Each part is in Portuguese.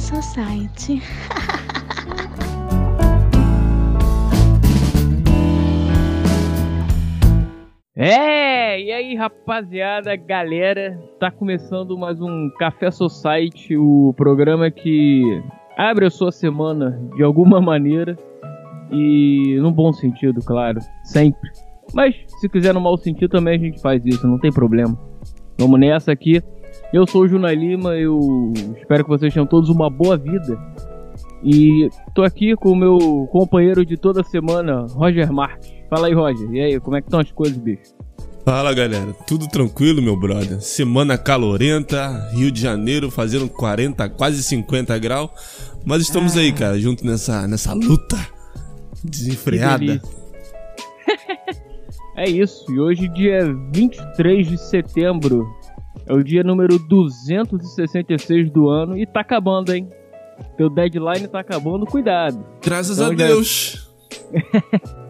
Society. É, e aí rapaziada, galera, tá começando mais um Café Society, o programa que abre a sua semana de alguma maneira e no bom sentido, claro, sempre. Mas se quiser no mau sentido também a gente faz isso, não tem problema. Vamos nessa aqui. Eu sou o Juna Lima, eu espero que vocês tenham todos uma boa vida. E tô aqui com o meu companheiro de toda semana, Roger Marques. Fala aí, Roger. E aí, como é que estão as coisas, bicho? Fala galera, tudo tranquilo, meu brother? Semana calorenta, Rio de Janeiro fazendo 40, quase 50 graus. Mas estamos ah. aí, cara, junto nessa, nessa luta desenfreada. é isso, e hoje, dia 23 de setembro, é o dia número 266 do ano e tá acabando, hein? Teu deadline tá acabando, cuidado. Graças então, a Deus.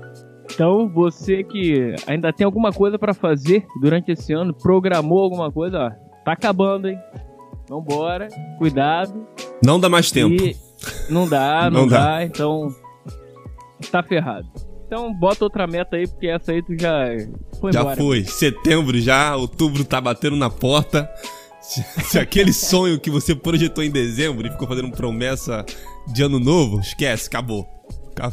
Então, você que ainda tem alguma coisa para fazer durante esse ano, programou alguma coisa, ó, tá acabando, hein? Vambora, cuidado. Não dá mais tempo. E não dá, não, não dá. dá, então tá ferrado. Então bota outra meta aí, porque essa aí tu já foi Já embora. foi. Setembro já, outubro tá batendo na porta. Se, aquele sonho que você projetou em dezembro e ficou fazendo promessa de ano novo, esquece, acabou.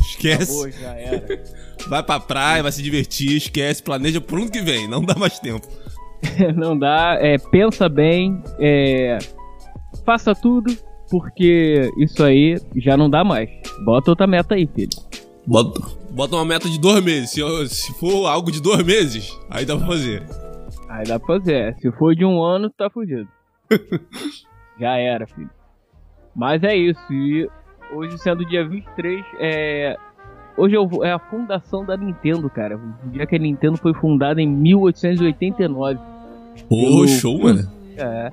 Esquece. Acabou, já era. Vai pra praia, vai se divertir, esquece, planeja pro ano que vem, não dá mais tempo. não dá, é, pensa bem, é, faça tudo, porque isso aí já não dá mais. Bota outra meta aí, filho. Bota, bota uma meta de dois meses. Se, se for algo de dois meses, aí dá pra fazer. Aí dá pra fazer. É. Se for de um ano, tá fudido. já era, filho. Mas é isso. E hoje, sendo dia 23, é, Hoje é a fundação da Nintendo, cara. O dia que a Nintendo foi fundada em 1889. Pô, show, mano. É.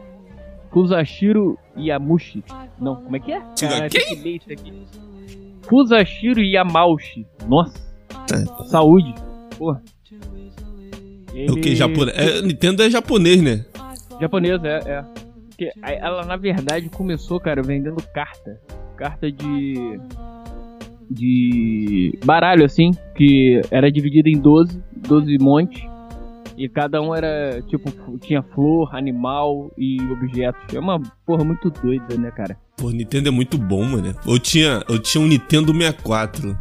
Kusashiro Yamushi. Não, como é que é? Cara, quem? Kusashiro Yamauchi. Nossa. É. Saúde. Porra. Ele... O que? Japonês? É, Nintendo é japonês, né? Japonês, é, é. Porque ela, na verdade, começou, cara, vendendo carta. Carta de de baralho, assim, que era dividido em 12, 12 montes. E cada um era, tipo, tinha flor, animal e objetos. É uma porra muito doida, né, cara? Pô, Nintendo é muito bom, mano. Eu tinha, eu tinha um Nintendo 64.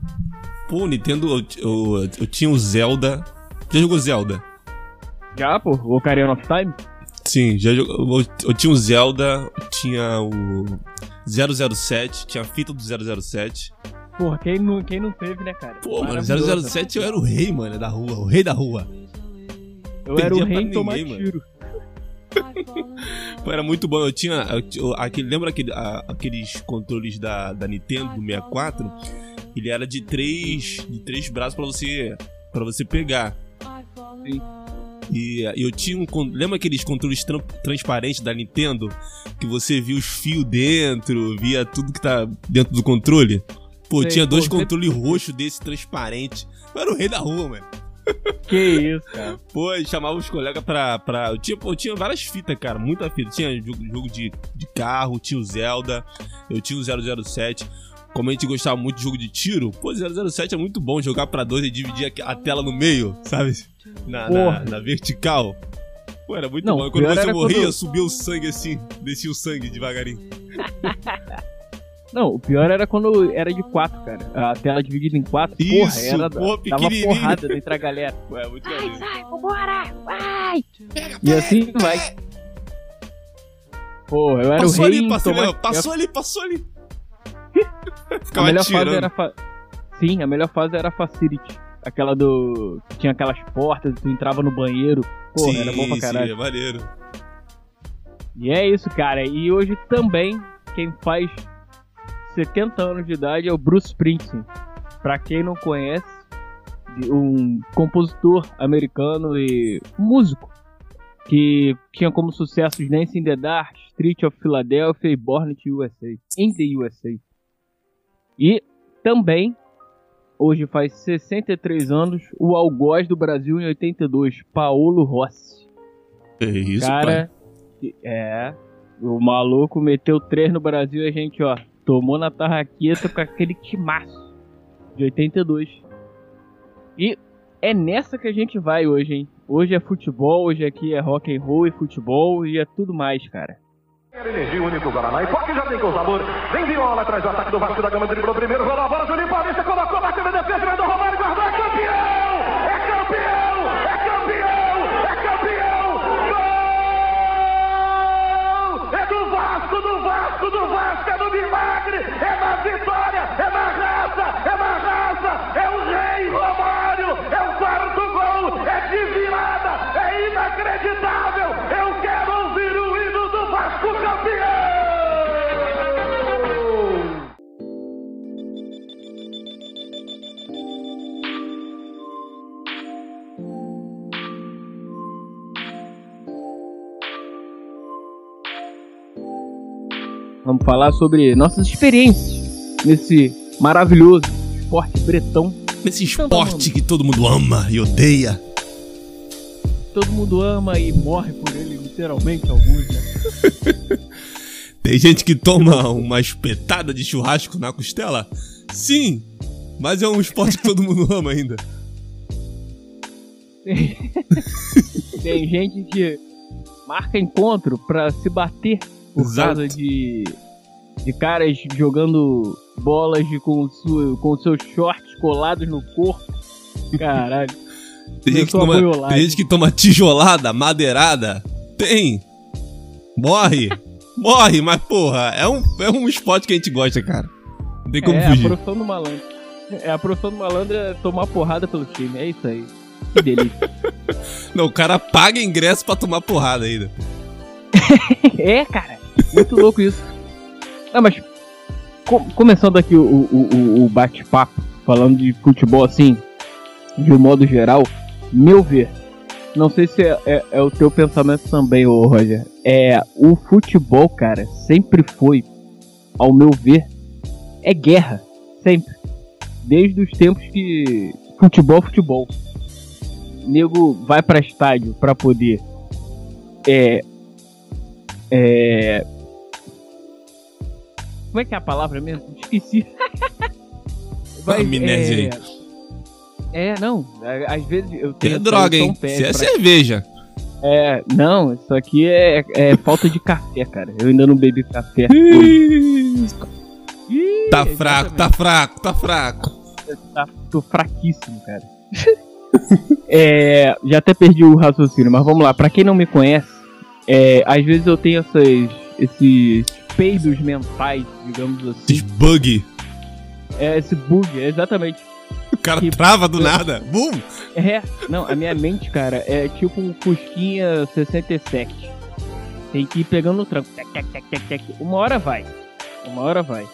Pô, Nintendo, eu, eu, eu tinha o Zelda. Já jogou Zelda? Já, pô. O Ocarina of Time? Sim, já jogou. Eu, eu tinha o Zelda, tinha o 007, tinha a fita do 007. Porra, quem não, quem não teve, né, cara? Pô, mano, 007 eu era o rei, mano, da rua, o rei da rua. Eu era o rei tomar tiro. Pô, era muito bom. Eu tinha. Eu, aquele, lembra aquele, a, aqueles controles da, da Nintendo do 64? Ele era de três, de três braços pra você, pra você pegar. Sim. E eu tinha um. Lembra aqueles controles tra transparentes da Nintendo? Que você via os fios dentro, via tudo que tá dentro do controle? Pô, Sei, tinha dois controles roxos desse transparente. Eu era o rei da rua, mano. Que isso, cara. Pô, chamava os colegas pra. pra... Eu, tinha, eu tinha várias fitas, cara. Muita fita. Tinha jogo, jogo de, de carro, tinha o Zelda, eu tinha o 007. Como a gente gostava muito de jogo de tiro, pô, 007 é muito bom jogar pra dois e dividir a tela no meio, sabe? Na, na, na vertical. Pô, era muito Não, bom. Quando você morria, quando... subia o sangue assim, descia o sangue devagarinho. Não, o pior era quando era de quatro, cara. A tela dividida em quatro, Isso, porra, era porra, dava porrada dentro a galera. Ué, muito vai, sai, vambora, vai! Pega, e assim vai. Porra, eu era passou o rei ali, passou, tomar... passou ali, passou ali. Ficava a melhor tirando. fase era fa... Sim, a melhor fase era a Facility. Aquela do. que tinha aquelas portas, tu entrava no banheiro. Porra, sim, era bom pra caralho. Sim, é maneiro. E é isso, cara. E hoje também, quem faz 70 anos de idade é o Bruce Springsteen. Para quem não conhece, um compositor americano e músico que tinha como sucessos Nancy in the Dark, Street of Philadelphia e Born in the USA, in the USA. E também hoje faz 63 anos o algoz do Brasil em 82, Paulo Rossi. É isso, cara, pai. é O maluco meteu três no Brasil e a gente, ó, tomou na tarraqueta com aquele timaço de 82. E é nessa que a gente vai hoje, hein? Hoje é futebol, hoje aqui é rock and roll e futebol e é tudo mais, cara. Energia Guaraná e já com sabor. Vem Viola atrás do ataque do Vasco da Gama, primeiro, rolou a bola, Juninho Paulista colocou, bateu na defesa, do milagre, é na vitória, falar sobre nossas experiências nesse maravilhoso esporte bretão. Nesse esporte que todo mundo ama e odeia. Todo mundo ama e morre por ele, literalmente, alguns, né? Tem gente que toma uma espetada de churrasco na costela? Sim, mas é um esporte que todo mundo ama ainda. Tem gente que marca encontro pra se bater por Exato. causa de, de caras jogando bolas de, com, su, com seus shorts colados no corpo. Caralho. Tem gente, toma, tem gente que toma tijolada, madeirada. Tem. Morre. Morre, mas porra, é um, é um esporte que a gente gosta, cara. Não tem como é a fugir. profissão do malandro. É a profissão do malandro é tomar porrada pelo time. É isso aí. Que delícia. Não, o cara paga ingresso pra tomar porrada ainda. é, cara. Muito louco isso. Não, mas co- começando aqui o, o, o- bate-papo, falando de futebol assim, de um modo geral, meu ver, não sei se é, é- é o teu pensamento também, ô Roger. É, o futebol, cara, sempre foi, ao meu ver, é guerra. Sempre. Desde os tempos que. Futebol, futebol. Nego vai pra estádio pra poder. É. É. Como é que é a palavra mesmo? Esqueci. Amnésia aí. É, é, não. a- Às vezes eu tenho droga, hein? Isso é pra- cerveja. É, não, isso aqui é, é falta de café, cara. Eu ainda não bebi café. Ih, Tá fraco, tá fraco, tá fraco. tá, tô fraquíssimo, cara. é, já até perdi o raciocínio, mas vamos lá. Pra quem não me conhece, é, às vezes eu tenho essas, esses peidos mentais, digamos assim. bug. É, esse bug, é exatamente. O cara Que- trava do nada. Bum! É, não, a minha mente, cara, é tipo um Fusquinha 67. Tem que ir pegando no tranco. Tec, tec, tec, tec. Uma hora vai. Uma hora vai.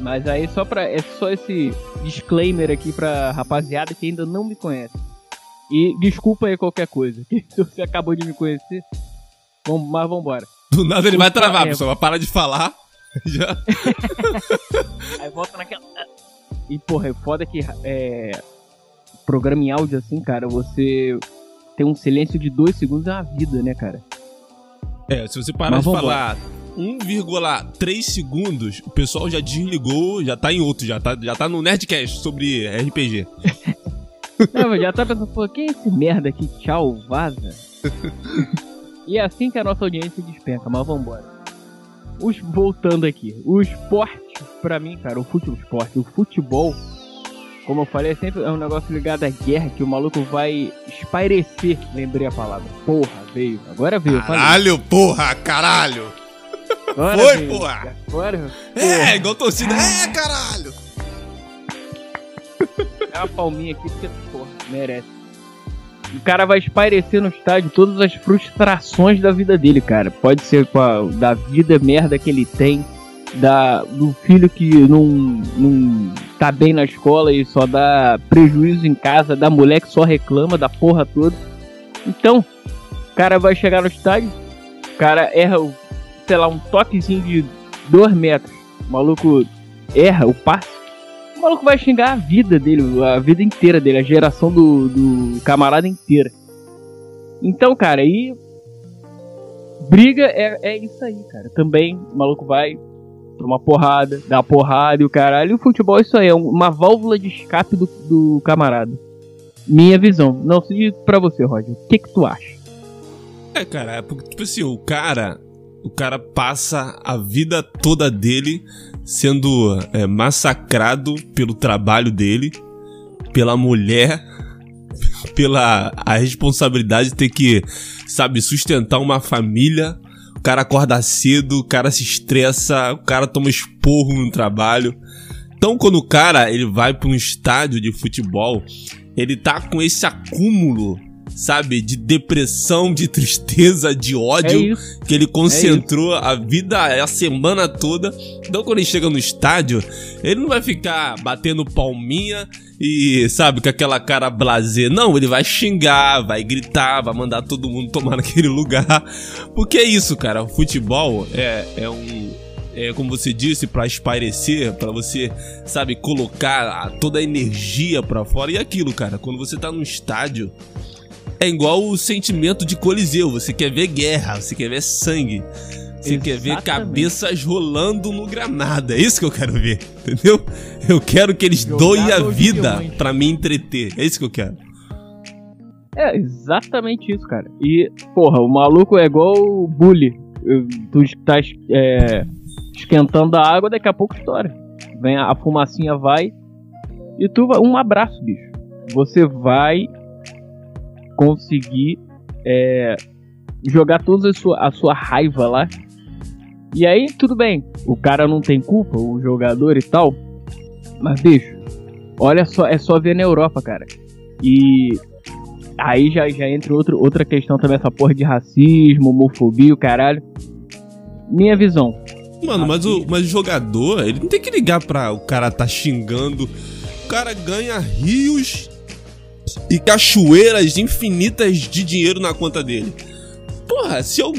Mas aí só pra. É só esse disclaimer aqui pra rapaziada que ainda não me conhece. E desculpa aí qualquer coisa. Se você acabou de me conhecer. Vamos, mas vambora. Do nada ele vai travar, pessoal. Vai parar de falar. Já. Aí volta naquela. E porra, é foda que é. Programa em áudio assim, cara, você tem um silêncio de dois segundos é uma vida, né, cara? É, se você parar Mas de falar 1,3 segundos, o pessoal já desligou, já tá em outro, já tá, já tá no Nerdcast sobre RPG. Não, mas já tá pensando, pô, quem é esse merda aqui? Tchau, vaza. e é assim que a nossa audiência despenca, mas vambora. Os, voltando aqui, o esporte, pra mim, cara, o futebol, esporte, o futebol, como eu falei, é sempre é um negócio ligado à guerra que o maluco vai espairecer, lembrei a palavra. Porra, veio, agora veio, eu falei. Caralho, porra, caralho! Agora Foi, veio, porra. Agora, É, igual torcida. É, caralho! É uma palminha aqui porque, porra, merece. O cara vai espairecer no estádio todas as frustrações da vida dele, cara. Pode ser a, da vida merda que ele tem, da, do filho que não, não tá bem na escola e só dá prejuízo em casa, da mulher que só reclama da porra toda. Então, o cara vai chegar no estádio, o cara erra, sei lá, um toquezinho de 2 metros. O maluco erra o passe o maluco vai xingar a vida dele, a vida inteira dele, a geração do, do camarada inteira. Então, cara, aí. Briga é, é isso aí, cara. Também o maluco vai uma porrada, uma porrada e o caralho. E o futebol é isso aí, é uma válvula de escape do, do camarada. Minha visão. Não, se pra você, Roger, o que que tu acha? É, cara, é porque, tipo assim, o cara. O cara passa a vida toda dele sendo é, massacrado pelo trabalho dele, pela mulher, pela a responsabilidade de ter que, sabe, sustentar uma família. O cara acorda cedo, o cara se estressa, o cara toma esporro no trabalho. Então, quando o cara ele vai para um estádio de futebol, ele tá com esse acúmulo sabe, de depressão, de tristeza, de ódio É que ele concentrou a vida a semana toda. Então quando ele chega no estádio, ele não vai ficar batendo palminha e, sabe, com aquela cara blazer. Não, ele vai xingar, vai gritar, vai mandar todo mundo tomar naquele lugar. Porque é isso, cara. O futebol é, é um é, como você disse, para espairecer, para você, sabe, colocar toda a energia pra fora. E aquilo, cara, quando você tá num estádio, é igual o sentimento de Coliseu. Você quer ver guerra, você quer ver sangue. Você quer ver Exatamente. cabeças rolando no granada. É isso que eu quero ver, entendeu? Eu quero que eles Jogar doem a vida pra me entreter. É isso que eu quero. É exatamente isso, cara. E, porra, o maluco é igual o bully. Eu- Tu tá é, esquentando a água, daqui a pouco estoura. Vem a, a fumacinha vai e tu vai. Um abraço, bicho. Você vai conseguir é, jogar toda a sua, a sua raiva lá. E aí, tudo bem. O cara não tem culpa, o jogador e tal. Mas, bicho, olha só, é só ver na Europa, cara. E Aí já, já entra outro, outra questão também, essa porra de racismo, homofobia, o caralho. Minha visão. Mano, mas o, mas o jogador, ele não tem que ligar pra o cara tá xingando. O cara ganha rios e cachoeiras infinitas de dinheiro na conta dele. Porra, se eu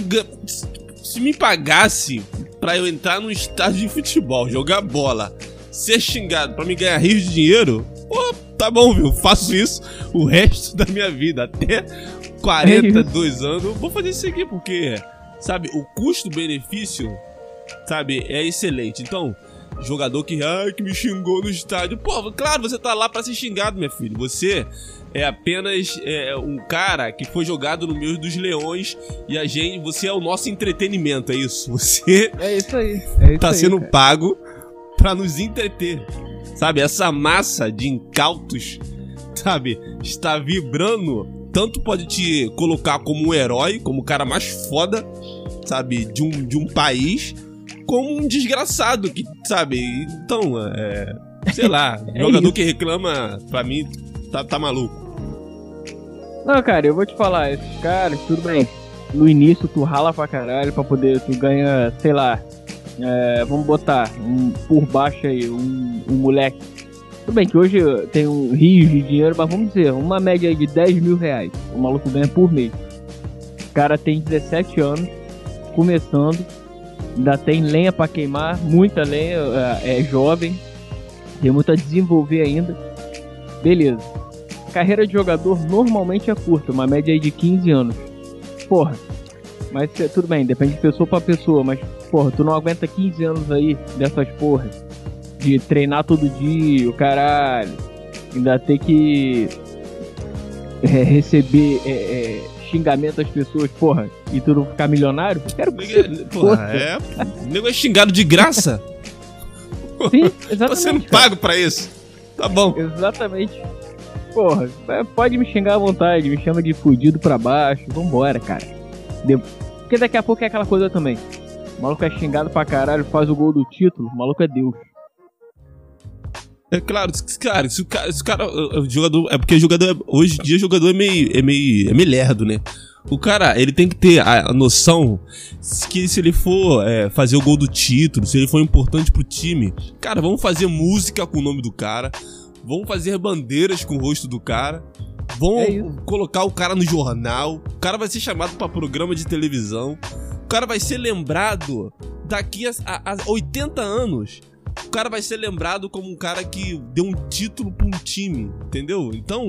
se me pagasse pra eu entrar num estádio de futebol, jogar bola, ser xingado pra me ganhar rios de dinheiro, pô, tá bom, viu? Faço isso o resto da minha vida. Até 42 anos, eu vou fazer isso aqui, porque, sabe, o custo-benefício sabe, é excelente. Então, jogador que, ai, que me xingou no estádio. Pô, claro, você tá lá pra ser xingado, minha filha. Você é apenas é, um cara que foi jogado no meio dos leões e a gente, você é o nosso entretenimento, é isso. Você É isso aí. É isso tá aí, sendo cara. pago pra nos entreter. Sabe, essa massa de incautos, sabe, está vibrando. Tanto pode te colocar como um herói, como o cara mais foda, sabe, de um, de um país, como um desgraçado que, sabe, então, é, sei lá, É jogador isso. que reclama, pra mim, tá, tá maluco. Não, cara, eu vou te falar, esses caras, tudo bem. No início tu rala pra caralho pra poder, tu ganha, sei lá, é, vamos botar um, por baixo aí, um, um moleque. Tudo bem que hoje tem um rio de dinheiro, mas vamos dizer, uma média aí de 10 mil reais. O maluco ganha por mês. O cara tem 17 anos, começando, ainda tem lenha pra queimar, muita lenha, é, é jovem, tem muito a desenvolver ainda. Beleza carreira de jogador normalmente é curta, uma média aí de 15 anos. Porra, mas tudo bem, depende de pessoa pra pessoa, mas porra, tu não aguenta 15 anos aí dessas porras. De treinar todo dia, o caralho. Ainda ter que é, receber é, é, xingamento das pessoas, porra, e tu não ficar milionário? Quero que você Porra, é, o nego é xingado de graça. Sim, exatamente. Você não paga pra isso. Tá bom. Exatamente. Porra, é, pode me xingar à vontade, me chama de fudido pra baixo, vambora, cara. De- Porque daqui a pouco é aquela coisa também. O maluco é xingado pra caralho, faz o gol do título, o maluco é Deus. É claro, cara, se o cara, se o cara o- jogador, é porque jogador, é- hoje em dia jogador é meio, é meio, é meio lerdo, né? O cara, ele tem que ter a, noção que se ele for é, fazer o gol do título, se ele for importante pro time, cara, vamos fazer música com o nome do cara, vamos fazer bandeiras com o rosto do cara, vão É colocar o cara no jornal, o cara vai ser chamado pra programa de televisão, o cara vai ser lembrado daqui a, a, a 80 anos o cara vai ser lembrado como um cara que deu um título pra um time, entendeu? Então,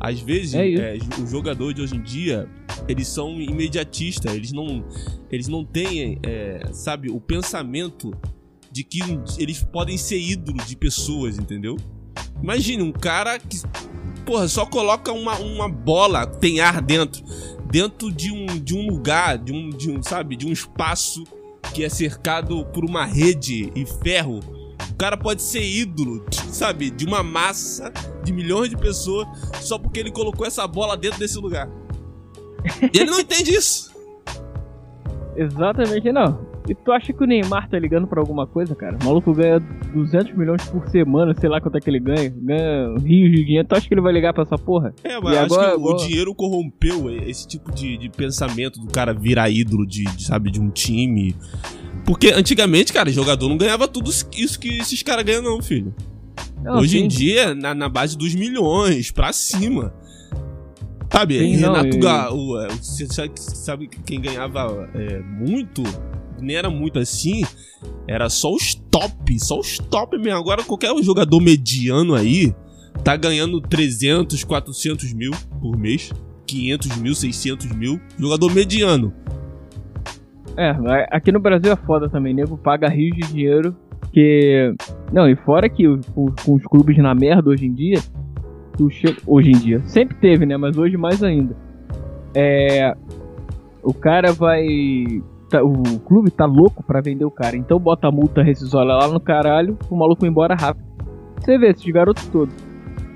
às vezes, É é, o jogador de hoje em dia, eles são imediatistas, eles não, eles não têm, é, sabe, o pensamento de que eles podem ser ídolos de pessoas, entendeu? Imagine um cara que, porra, só coloca uma, uma bola, tem ar dentro, dentro de um, de um lugar, de um, de um, sabe, de um espaço que é cercado por uma rede e ferro. O cara pode ser ídolo, sabe, de uma massa de milhões de pessoas só porque ele colocou essa bola dentro desse lugar. E ele não entende isso. Exatamente não. E tu acha que o Neymar tá ligando pra alguma coisa, cara? O maluco ganha 200 milhões por semana, sei lá quanto é que ele ganha. Ganha rios de dinheiro. Tu acha que ele vai ligar pra essa porra? É, mas E acho agora- que o agora- dinheiro corrompeu esse tipo de, de pensamento do cara virar ídolo de, de, sabe, de um time. Porque antigamente, cara, jogador não ganhava tudo isso que esses caras ganham, não, filho. Não, Hoje sim. em dia, na, na base dos milhões, pra cima. Sabe, Sim, Renato e- Ga- o, é, Você sabe, sabe quem ganhava é, muito? Nem era muito assim. Era só os top, só os top mesmo. Agora qualquer jogador mediano aí tá ganhando 300, 400 mil por mês. 500 mil, 600 mil. Jogador mediano. É, aqui no Brasil é foda também, nego paga rios de dinheiro. Que. Não, e fora que com, os clubes na merda hoje em dia, tu chega. Hoje em dia. Sempre teve, né? Mas hoje mais ainda. É. O cara vai. tá- o clube tá louco pra vender o cara. Então bota a multa rescisória lá no caralho, o maluco embora rápido. Você vê, esses garotos todos.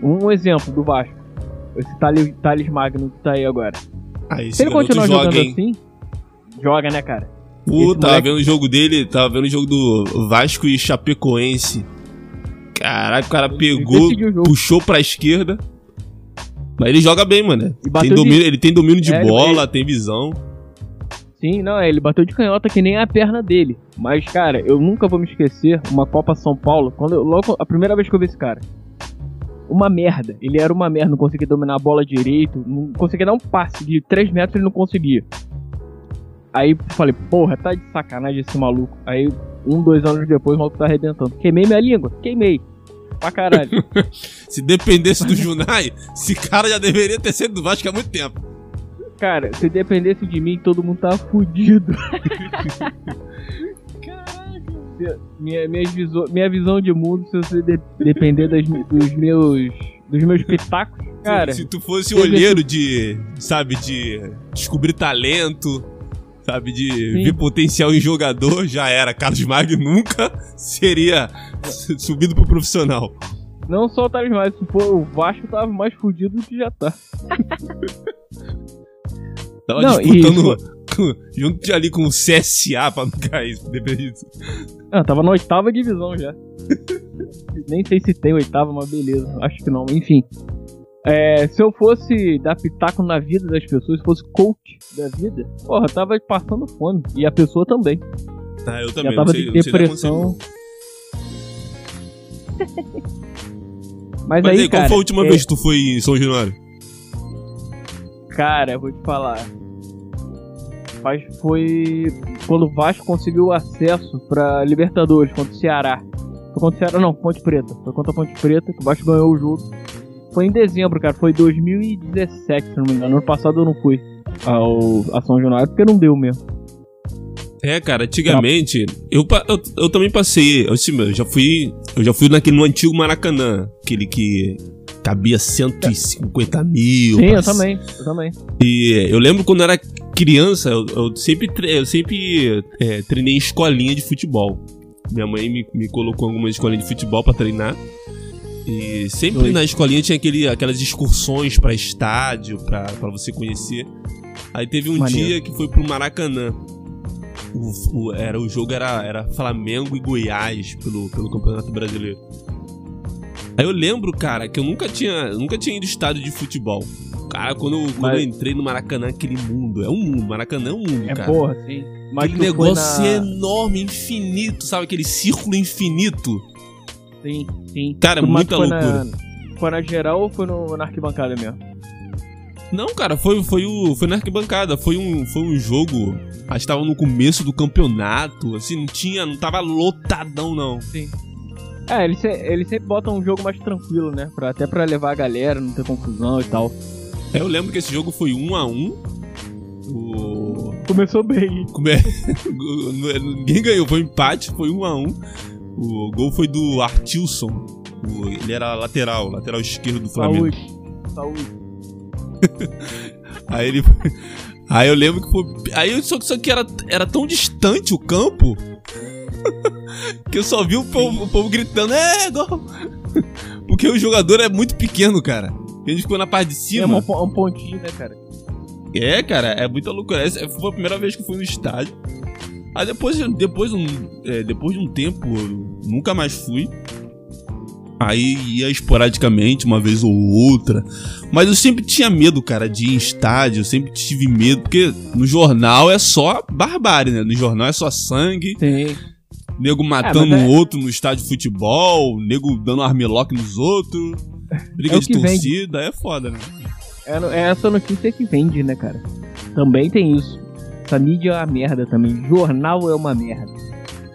Um exemplo do Vasco. Esse Thales, Thales Magno que tá aí agora. Esse Se ele continuar joga, jogando assim, joga, né, cara? Pô, tava moleque- vendo o jogo dele, tava vendo o jogo do Vasco e Chapecoense. Caraca, o cara pegou, o puxou pra esquerda. Mas ele joga bem, mano. Tem de- domínio, Ele tem domínio de É, ele- bola, tem visão. Sim, não, é, ele bateu de canhota que nem a perna dele. Mas, cara, eu nunca vou me esquecer uma Copa São Paulo, quando eu, logo a primeira vez que eu vi esse cara. Uma merda. Ele era uma merda, não conseguia dominar a bola direito, não conseguia dar um passe de 3 metros, ele não conseguia. Aí falei, porra, tá de sacanagem esse maluco. Aí, um, dois anos depois, o maluco tá arrebentando. Queimei minha língua? Queimei. Pra caralho. Se dependesse do Junai, esse cara já deveria ter sido do Vasco há muito tempo. cara, se dependesse de mim, todo mundo tava fudido. minha, minhas viso- minha visão de mundo, se você de- depender das dos meus dos meus pitacos, cara, Se tu fosse olheiro de, sabe, de descobrir talento, sabe, de Sim. ver potencial em jogador, já era. Carlos Magno nunca seria subido pro profissional. não só o Thales mais, se for o Vasco tava mais fudido do que já tá. Tava Não, e disputando com- junto ali com o CSA pra não cair, depende disso. Ah, tava na oitava divisão já. Nem sei se tem oitava, mas beleza. Acho que não. Enfim. É, se eu fosse dar pitaco na vida das pessoas, se fosse coach da vida, porra, eu tava passando fome. E a pessoa também. Ah, eu Já também, tava não sei, de depressão. Mas, Mas aí, aí, cara, qual foi a última é, vez que tu foi em São Januário? Cara, eu vou te falar. Mas foi quando o Vasco conseguiu acesso pra Libertadores contra o Ceará. Foi contra o Ceará, não, Ponte Preta. Foi contra a Ponte Preta que o Vasco ganhou o jogo. Foi em dezembro, cara. Foi 2017, se não me engano. Ano passado eu não fui ao, a São Januário porque não deu mesmo. É, cara, antigamente, eu, eu, eu também passei, eu, assim, eu já fui, eu já fui naquele, no antigo Maracanã, aquele que cabia 150 mil. Sim, eu também. Eu também. E eu lembro quando eu era criança, eu, eu sempre, eu sempre é, treinei em escolinha de futebol. Minha mãe me, me colocou em algumas escolinhas de futebol pra treinar. E sempre Oi. na escolinha tinha aquele, aquelas excursões pra estádio, pra, pra você conhecer. Aí teve um Maneiro. dia que foi pro Maracanã. O, o- era, o jogo era, era Flamengo e Goiás pelo, pelo Campeonato Brasileiro. Aí eu lembro, cara, que eu nunca tinha, nunca tinha ido estádio de futebol. Cara, quando, eu- quando Mas- eu entrei no Maracanã, aquele mundo, é um mundo, Maracanã é um mundo, É cara. porra, sim. Mas aquele negócio na... enorme, infinito, sabe? Aquele círculo infinito. Sim, sim. Cara, Mas muita loucura. Na... Foi na geral ou foi no, na arquibancada mesmo? Não, cara, foi, foi, o, foi na arquibancada. Foi um, foi um jogo. Acho que tava no começo do campeonato. Assim, não tinha. Não tava lotadão, não. É, eles, eles sempre botam um jogo mais tranquilo, né? Pra, até pra levar a galera, não ter confusão e tal. Aí eu lembro que esse jogo foi um a um. O... Começou bem. Como é? Ninguém ganhou, foi um empate, foi um a um. O gol foi do Artilson. O- Ele era lateral, lateral esquerdo do Flamengo. Saúde. Saúde. Aí ele. Aí eu lembro que foi. Aí eu- só, só que era, era tão distante o campo. que eu só vi o povo, o povo gritando, é, gol! Porque o jogador é muito pequeno, cara. A gente ficou na parte de É cima. um, po- um pontinho, né, cara? É, cara, é muita loucura. Essa foi a primeira vez que eu fui no estádio. Aí depois, depois, um, é, depois de um tempo, eu nunca mais fui. Aí ia esporadicamente, uma vez ou outra. Mas eu sempre tinha medo, cara, de ir em estádio. Eu sempre tive medo, porque no jornal é só barbárie, né? No jornal é só sangue, Sim. nego matando mas é- um outro no estádio de futebol, nego dando armlock nos outros, briga É o de que vende. torcida, é foda, né? É, é essa notícia que vende, né, cara? Também tem isso. Essa mídia é uma merda também. Jornal é uma merda.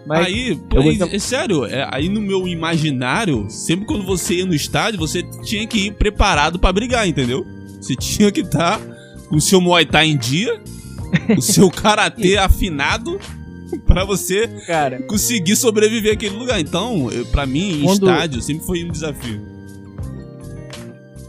Mas aí, vou aí, é sério, é, aí no meu imaginário, sempre quando você ia no estádio, você tinha que ir preparado pra brigar, entendeu? Você tinha que estar com o seu Muay Thai em dia, o seu karatê afinado pra você cara, conseguir sobreviver àquele lugar. Então, pra mim, Quando- estádio sempre foi um desafio.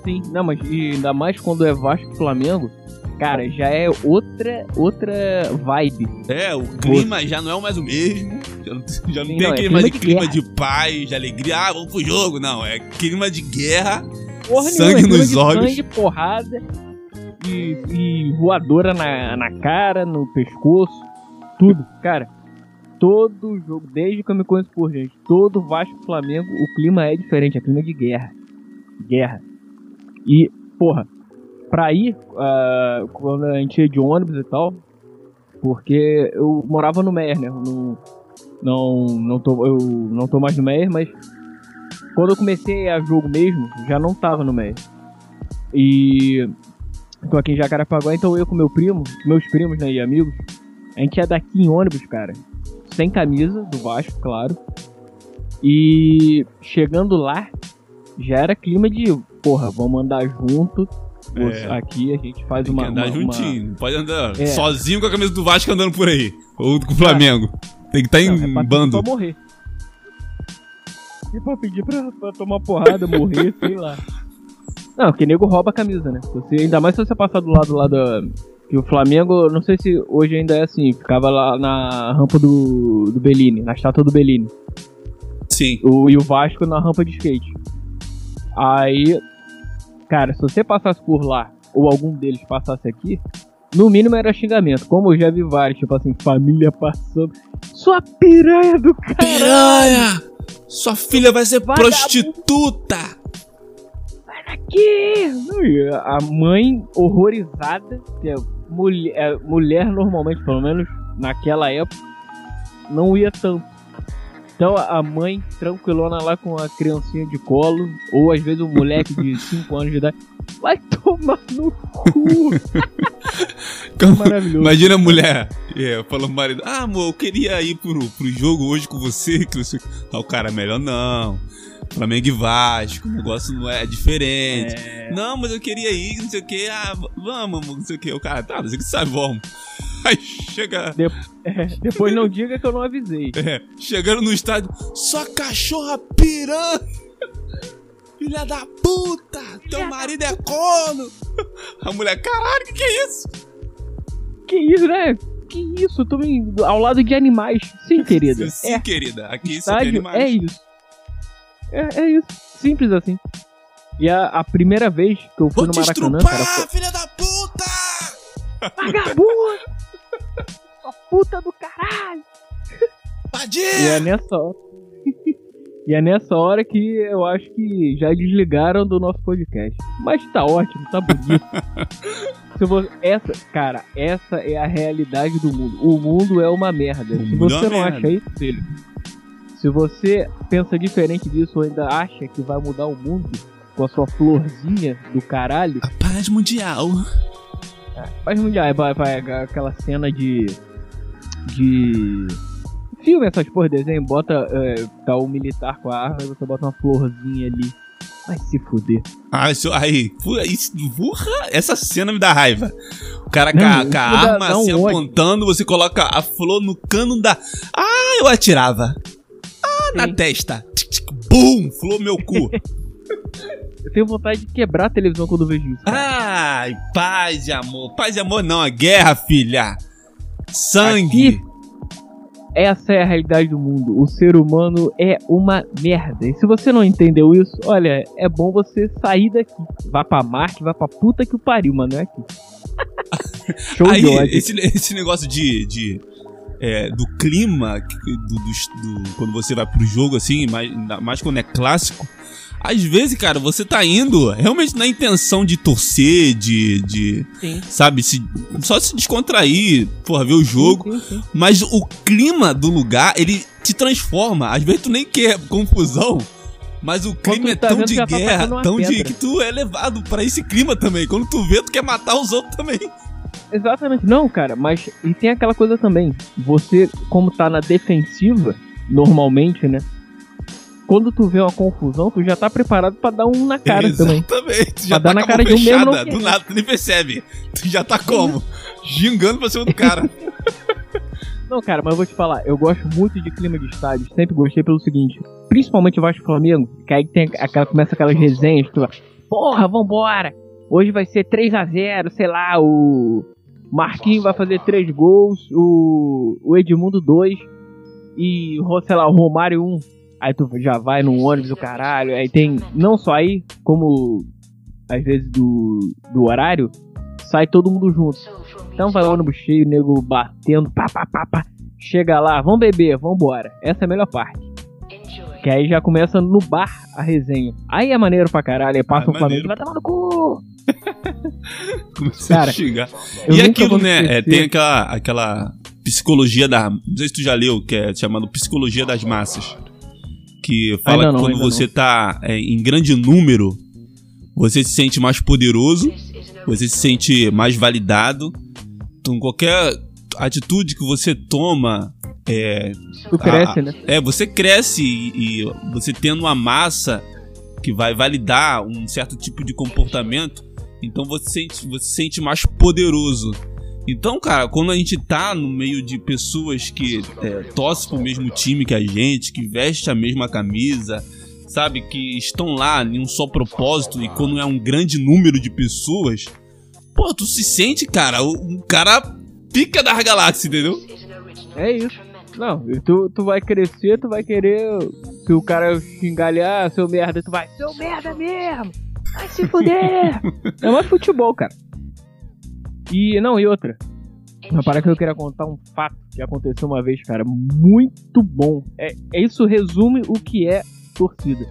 sim. Não, mas ainda mais quando é Vasco e Flamengo, cara, já é outra outra vibe. É, o clima já não é mais o mesmo. Já não, já não Sim, tem não, é aquele clima mais de clima de paz, de alegria. Ah, vamos pro jogo. Não, é clima de guerra. Porra Sangue nenhuma, é nos clima olhos. Sangue, porrada e, e voadora na, na cara, no pescoço, tudo. Cara, todo jogo, desde que eu me conheço por gente, todo Vasco Flamengo, o clima é diferente, é clima de guerra. Guerra. E, porra, pra ir, ah, quando a gente ia de ônibus e tal, porque eu morava no Meier, né? Eu Não, não, tô, eu não tô mais no Meier, mas quando eu comecei a jogo mesmo, já não tava no Meier. E tô aqui em Jacarepaguá, então eu com meu primo, meus primos né, e amigos, a gente ia daqui em ônibus, cara, sem camisa, do Vasco, claro. E chegando lá, já era clima de, porra, vamos andar junto. É. Aqui a gente faz Tem uma. que andar uma- uma- juntinho. Não pode andar É. sozinho com a camisa do Vasco andando por aí. Ou com o Flamengo. Tem que estar Não, em é pra, bando. pra morrer. E pra pedir pra, pra tomar porrada, morrer, sei lá. Não, porque nego rouba a camisa, né? Você, ainda mais se você passar do lado lá da. Que o Flamengo, não sei se hoje ainda é assim, ficava lá na rampa do, do Bellini, na estátua do Bellini. Sim. O, e o Vasco na rampa de skate. Aí, cara, se você passasse por lá, ou algum deles passasse aqui, no mínimo era xingamento. Como eu já vi vários, tipo assim, família passando. Sua piranha do cara! Piranha! Sua filha vai ser Vagabundo. prostituta! aqui! Não, e A mãe horrorizada, que é mulher, é, mulher normalmente, pelo menos naquela época, não ia tanto. Então a mãe tranquilona lá com a criancinha de colo, ou às vezes um moleque de 5 anos de idade, vai tomar no cu! Maravilhoso. Imagina a mulher é, falando pro marido: Ah, amor, eu queria ir pro, pro jogo hoje com você. Que você... Ah, o cara, melhor não. Flamengo e Vasco, o negócio não é, é diferente. É, Não, mas eu queria ir, não sei o que. Ah, vamos, não sei o que. O cara, tá, você que sabe, vamos. Aí chega. é, depois não diga que eu não avisei. É, chegando no estádio, sua cachorra piranha! Filha da puta! Teu marido é corno! A mulher, caralho, que que é isso? Que isso, né? Que isso? Eu tô ao lado de animais. Sim, querida. Sim, é querida, aqui só tem estádio animais. é isso. É, é isso. Simples assim. E a, a primeira vez que eu fui Vou no te Maracanã, estrupar, cara, foi... filha da puta! Vagabundo! Sua puta do caralho! E é nessa hora... e é nessa hora que eu acho que já desligaram do nosso podcast. Mas tá ótimo, tá bonito. Se você... Essa, cara, essa é a realidade do mundo. O mundo é uma merda. Se é você não acha isso, filho... Se você pensa diferente disso ou ainda acha que vai mudar o mundo com a sua florzinha do caralho, A paz mundial. faz mundial, vai, vai aquela cena de. de. filme, essas porra de desenho, bota. é, tá o militar com a arma e você bota uma florzinha ali. Vai se fuder. Ah, isso, aí, isso, burra, essa cena me dá raiva. O cara com Não, a, isso com a arma dá um assim apontando, você coloca a flor no cano da. Ah, eu atirava. Na testa. Bum! Flor meu cu. Eu tenho vontade de quebrar a televisão quando vejo isso. cara. Ai, paz e amor. Paz e amor não, a guerra, filha. Sangue. Aqui- Essa é a realidade do mundo. O ser humano é uma merda. E se você não entendeu isso, olha, é bom você sair daqui. Vá pra Marte, vá pra puta que o pariu, mano. Não é aqui. Show Aí, de ódio. esse, esse negócio de. de é, do clima, do, do- do- quando você vai pro jogo, assim, mais, mais quando é clássico. Às vezes, cara, você tá indo realmente na intenção de torcer, de. de Sim. sabe, se, só se descontrair, porra, ver o jogo. Sim, sim. Mas o clima do lugar, ele te transforma. Às vezes tu nem quer confusão. Mas o clima é tá tão vendo de tá guerra, uma tão de pedra. que tu é levado pra esse clima também. Quando tu vê, tu quer matar os outros também. Exatamente. Não, cara, mas e tem aquela coisa também. Você, como tá na defensiva, normalmente, né? Quando tu vê uma confusão, tu já tá preparado pra dar um na cara também. Exatamente. Já Pra dar tá na com a cara mão de um mesmo, fechada, do nada, tu nem percebe. Tu já tá como? Gingando pra cima do cara. Não, cara, mas eu vou te falar, eu gosto muito de clima de estádio, sempre gostei pelo seguinte, principalmente Vasco Flamengo, que aí tem aquela, começa aquelas resenhas, tu vai, porra, vambora, hoje vai ser 3 a 0 sei lá, o Marquinhos vai fazer 3 gols, o, o Edmundo 2 e, o- sei lá, o Romário 1, aí tu já vai no ônibus do caralho, aí tem, não só aí, como às vezes do, do horário, sai todo mundo junto. Então vai ônibus cheio, nego batendo, pá, pá, pá, pá. Chega lá, vamos beber, vambora. Essa é a melhor parte. Que aí já começa no bar a resenha. Aí é maneiro pra caralho, aí passa É o Flamengo, maneiro. vai tomar no cu. Comecei Cara, a xingar. E aquilo, né? é, tem aquela, aquela psicologia da. Não sei se tu já leu, que é chamado Psicologia das Massas. Que fala não, que quando você tá é, em grande número, você se sente mais poderoso, você se sente mais validado. Então, qualquer atitude que você toma. É, Tu cresce, a- né? é, você cresce e, e você tendo uma massa que vai validar um certo tipo de comportamento, então você sente, você se sente mais poderoso. Então, cara, quando a gente tá no meio de pessoas que é, torcem pro mesmo time que a gente, que veste a mesma camisa, sabe, que estão lá em um só propósito e quando é um grande número de pessoas, pô, tu se sente, cara, o cara pica das galáxias, entendeu? É isso. Não, e tu, tu vai crescer, tu vai querer. Se o cara xingalhar, seu merda, tu vai, seu merda mesmo! Vai se fuder! é mais futebol, cara. E não, e outra. Uma parada que eu queria contar um fato que aconteceu uma vez, cara, muito bom. É, é isso resume o que é torcida.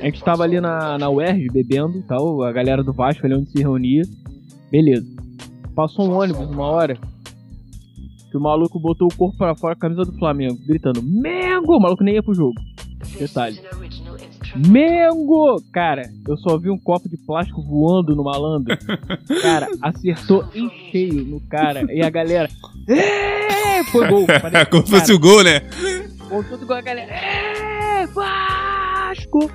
A gente tava ali na, na UERJ bebendo e tal, a galera do Vasco ali onde se reunia. Beleza. Passou um ônibus uma hora. Que o maluco botou o corpo pra fora, a camisa do Flamengo, gritando: Mengo! O maluco nem ia pro jogo. Detalhe. Mengo! Cara, eu só vi um copo de plástico voando no malandro. Cara, acertou em cheio no cara. E a galera. "É!" Foi gol. Parece- Como cara, fosse o gol, né? com tudo igual a galera. É, Vasco!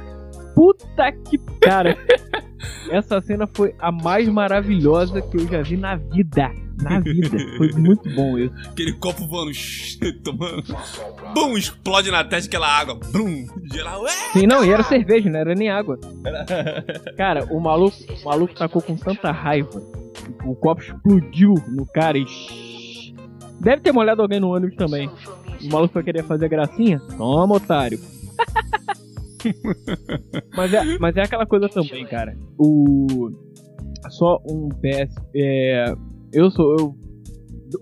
Puta que. Cara, essa cena foi a mais maravilhosa que eu já vi na vida. Na vida. Foi muito bom isso. Aquele copo voando, tomando. Bum, explode na testa aquela água. Brum, geral. Sim, não, e era cerveja, não era nem água. Cara, o maluco, o maluco tacou com tanta raiva. O copo explodiu no cara e. Deve ter molhado alguém no ônibus também. O maluco foi querer fazer gracinha? Toma, otário. mas, é, mas é aquela coisa também, cara. O. Só um PS. É, eu sou. Eu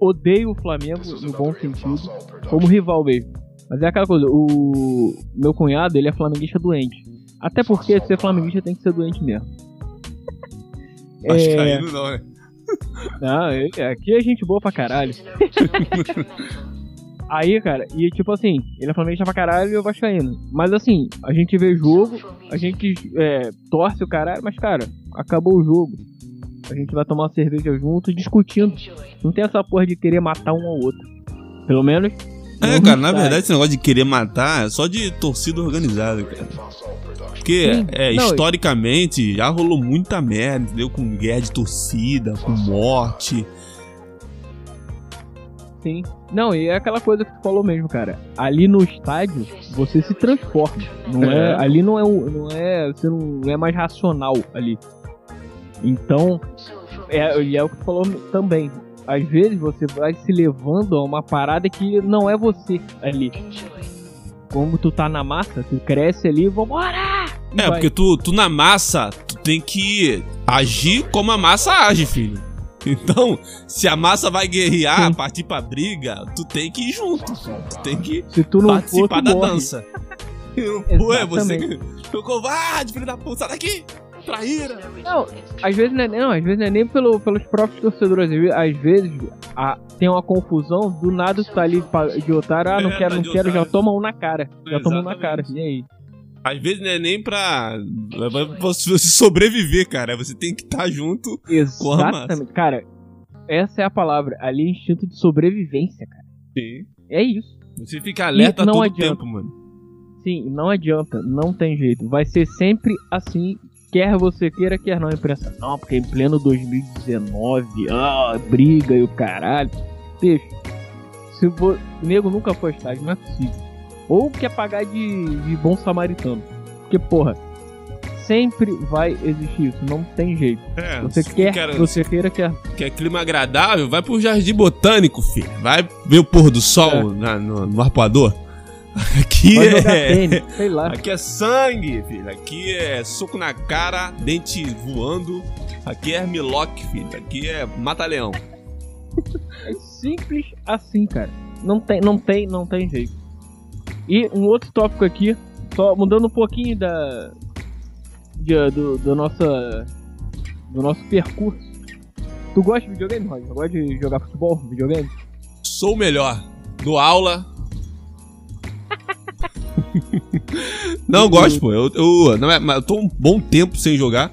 odeio o Flamengo no bom sentido. Como rival mesmo. Mas é aquela coisa, o meu cunhado, ele é flamenguista doente. Até porque ser flamenguista tem que ser doente mesmo. Acho É, caindo não, né? não, é- aqui é gente boa pra caralho. Aí, cara, e tipo assim, ele é flamenguista pra caralho e eu vascaíno. Mas assim, a gente vê jogo, a gente é, torce o caralho, mas cara, acabou o jogo. A gente vai tomar uma cerveja junto discutindo. Não tem essa porra de querer matar um ao outro. Pelo menos. É, cara, na verdade esse negócio de querer matar é só de torcida organizada, cara. Porque, Sim. é, Não, historicamente, já rolou muita merda, entendeu? Com guerra de torcida, com morte. Sim. Não, e é aquela coisa que tu falou mesmo, cara. Ali no estádio, você se transforma. Não é, É. ali não é, não é, você não é mais racional ali. Então, é, e é o que tu falou também. Às vezes você vai se levando a uma parada que não é você ali. Como tu tá na massa, tu cresce ali, vambora! E É, vai. porque tu, tu na massa, tu tem que agir como a massa age, filho. Então, se a massa vai guerrear, Sim. partir pra briga, tu tem que ir junto. filho. Tu tem que Se tu não for, participar tu da morre. dança. E não foi, é você. Ô covarde, filho da puta, sai daqui! Traíra! Não, às vezes não é, não, às vezes não é nem pelo, pelos próprios torcedores. Às vezes- a- tem uma confusão, do nada tu tá ali de otário, ah, não É, quero, tá não quero, já toma um na cara. Já toma um na cara. E aí? Às vezes não é nem pra pra você sobreviver, cara. Você tem que estar junto. a Exatamente. Cara, essa é a palavra. Ali é instinto de sobrevivência, cara. É isso. Você fica alerta E não todo adianta. tempo, mano. Sim, não adianta. Não tem jeito. Vai ser sempre assim. Quer você queira, quer não, imprensa. Não, porque em pleno 2019, ah, briga e o caralho. Deixa. Se o nego nunca foi estágio, não é possível. Ou quer pagar de, de bom samaritano. Porque, porra, sempre vai existir isso. Não tem jeito. É, Você se quer, quer, você queira, quer. quer clima agradável, vai pro Jardim Botânico, filho. Vai ver o pôr do sol É. na- no, no arpoador. Aqui Vai é. tênis, sei lá. Aqui é sangue, filho. Aqui é soco na cara, dente voando. Aqui é Armlock, filho. Aqui é Mata-Leão. É simples assim, cara. Não tem, não tem, não tem jeito. E um outro tópico aqui, só mudando um pouquinho da de- do, do nossa do nosso percurso. Tu gosta de videogame, Roger? Gosta de jogar futebol, videogame? Sou o melhor. Dou aula. não, gosto, pô. Eu, eu, não é, eu tô um bom tempo sem jogar.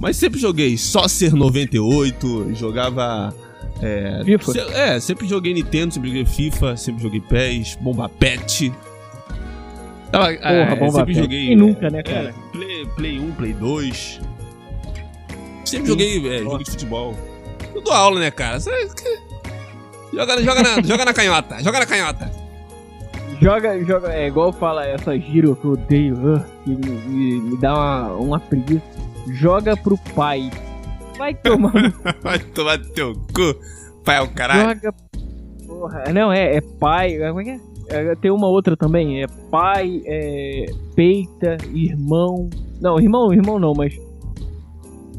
Mas sempre joguei só ser 98, jogava. É, FIFA? se- é, sempre joguei Nintendo, sempre joguei FIFA, sempre joguei PES, Bomba Pet. Tava, Porra, Bomba sempre Pet. joguei. Quem nunca, né, é, cara? Play, Play 1, Play 2. Sempre Sim. joguei é, jogo de futebol. Eu dou aula, né, cara? Cê- Joga, joga, na, joga na canhota, joga na canhota. Joga, joga, é igual fala essa gíria que eu odeio, ah, que me, me- dá uma, uma preguiça. Joga pro pai. Vai tomar Vai tomar teu cu, pai ao caralho. Joga. Porra, não, é, é pai. é, Como é que é? É, Tem uma outra também. É pai, é. Peita, irmão. Não, irmão, irmão não, mas.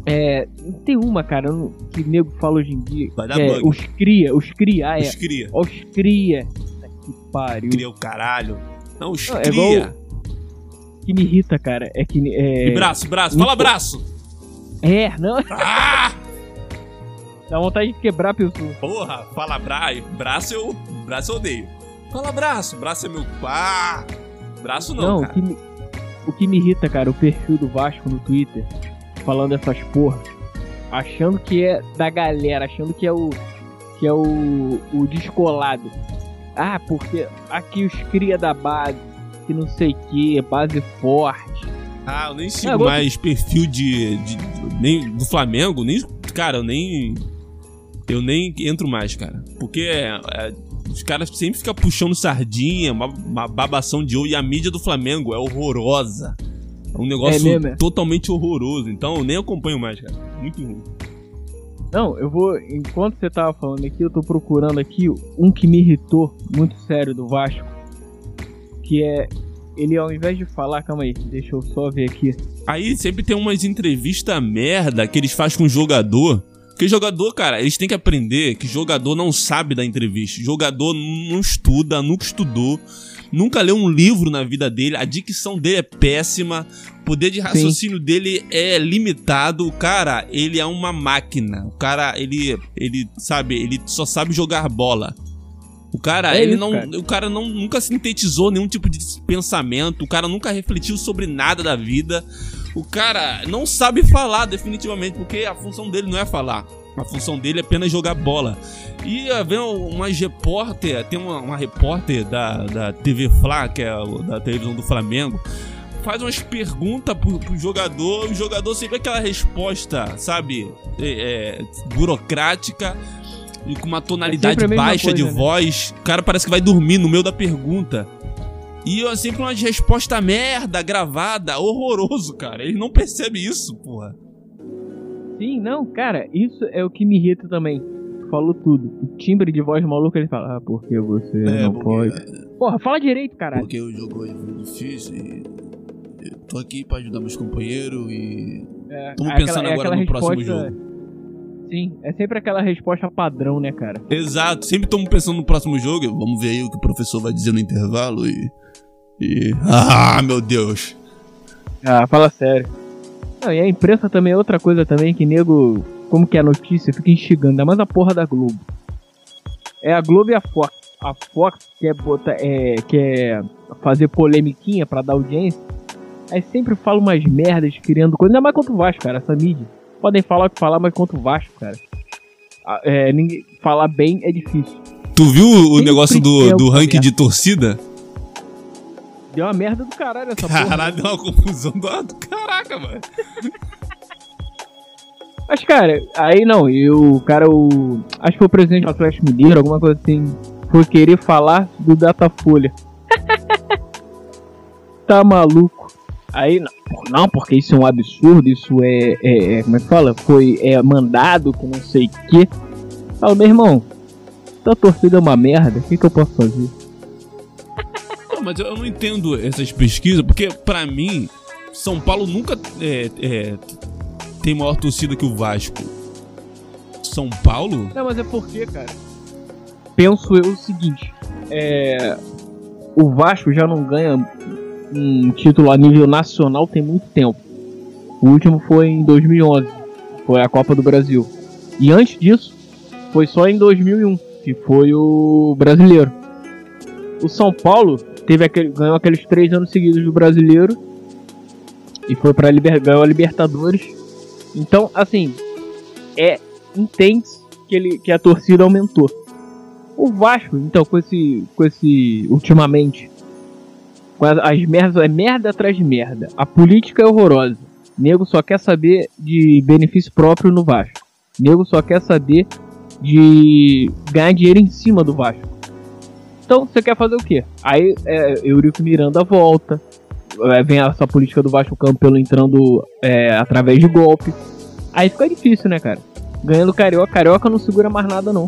É. Tem uma, cara, que nego fala hoje em dia. Vai dar é, bug. os cria, os cria, ah, é. Os cria. Os cria. Que pariu. Cria o caralho. Não, os Não, é cria. igual- Que me irrita, cara. É que. É, E braço, braço. Fala braço. é não. Ah! Dá vontade de quebrar a pessoa. Porra, fala bra... braço eu... Braço eu odeio. Fala braço. Braço é meu... Ah! Braço não, Não, o cara. que, me, o que me irrita, cara, o perfil do Vasco no Twitter falando essas porras, achando que é da galera, achando que é o que é o, o descolado. Ah, porque aqui os cria da base, que não sei que, base forte. Ah, eu nem sigo agora- mais perfil de, de- de- nem do Flamengo, nem cara, eu nem eu nem entro mais, cara, porque é, é, os caras sempre ficam puxando sardinha, uma, uma babação de ovo e a mídia do Flamengo é horrorosa. É um negócio É mesmo, é? totalmente horroroso, então eu nem acompanho mais, cara. Muito ruim. Não, eu vou, enquanto você tava falando aqui, eu tô procurando aqui um que me irritou muito sério do Vasco, que é ele ao invés de falar, calma aí, deixa eu só ver aqui. Aí sempre tem umas entrevistas merda que eles fazem com o jogador. Porque jogador, cara, eles têm que aprender que jogador não sabe da entrevista. Jogador não estuda, nunca estudou, nunca leu um livro na vida dele, a dicção dele é péssima, o poder de raciocínio dele é limitado. O cara, ele é uma máquina. O cara, ele, ele sabe, ele só sabe jogar bola. O cara, É ele isso, não, cara. o cara não nunca sintetizou nenhum tipo de pensamento, o cara nunca refletiu sobre nada da vida. O cara não sabe falar definitivamente, porque a função dele não é falar. A função dele é apenas jogar bola. E uh, vem umas repórter, tem uma, uma repórter da, da TV Fla, que é da televisão do Flamengo, faz umas perguntas pro, pro jogador, o jogador sempre aquela resposta, sabe? É, é, burocrática e com uma tonalidade É baixa coisa, de né? voz. O cara parece que vai dormir no meio da pergunta. E sempre uma resposta merda, gravada, horroroso, cara. Ele não percebe isso, porra. Sim, não, cara, isso é o que me irrita também. Falou tudo. O timbre de voz maluco, ele fala, ah, porque você É, não porque- pode. Porra, fala direito, caralho. Porque o jogo foi difícil e eu tô aqui pra ajudar meus companheiros e É, Tamo é pensando aquela- é agora no próximo resposta- Sim, é sempre aquela resposta padrão, né, cara? Exato, sempre estamos pensando no próximo jogo. Vamos ver aí o que o professor vai dizer no intervalo e. E. Ah, meu Deus! Ah, fala sério. Não, e a imprensa também é outra coisa também que nego, como que é a notícia, fica instigando, ainda mais a porra da Globo. É a Globo e a Fox. A Fox quer botar, é, quer fazer polemiquinha pra dar audiência. Aí sempre fala umas merdas querendo coisa, ainda mais contra o Vasco, cara, essa mídia. Podem falar o que falar, mas contra o Vasco, cara. Ah, É, ninguém, falar bem é difícil. Tu viu o Sempre negócio do, do ranking de torcida? Deu uma merda do caralho essa porra. Caralho, deu uma confusão do, do caraca, mano. Mas, cara, aí não, e o cara, o. Acho que foi o presidente do Atlético Mineiro, alguma coisa assim, foi querer falar do Datafolha. tá maluco. Aí, não, não, porque isso é um absurdo, isso é. é, é como é que fala? Foi é, mandado com não sei o quê. Fala, meu irmão, tua torcida é uma merda, o que, que eu posso fazer? Mas eu não entendo essas pesquisas, porque pra mim, São Paulo nunca é, é, tem maior torcida que o Vasco. São Paulo? Não, mas é porque, cara. Penso eu o seguinte: é, o Vasco já não ganha um título a nível nacional tem muito tempo. O último foi em 2011, foi a Copa do Brasil. E antes disso, foi só em 2001, que foi o Brasileiro. O São Paulo teve aquele, ganhou aqueles três anos seguidos do Brasileiro e foi para liber, ganhou a Libertadores. Então, assim, é entende que, ele, que a torcida aumentou. O Vasco, então, com esse, com esse ultimamente, com as, as merdas, é merda atrás de merda. A política é horrorosa. Nego só quer saber de benefício próprio no Vasco. Nego só quer saber de ganhar dinheiro em cima do Vasco. Então, você quer fazer o quê? Aí, é, Eurico Miranda volta. é, vem essa política do Vasco Campelo entrando é, através de golpe. Aí fica difícil, né, cara? Ganhando Carioca, Carioca não segura mais nada, não.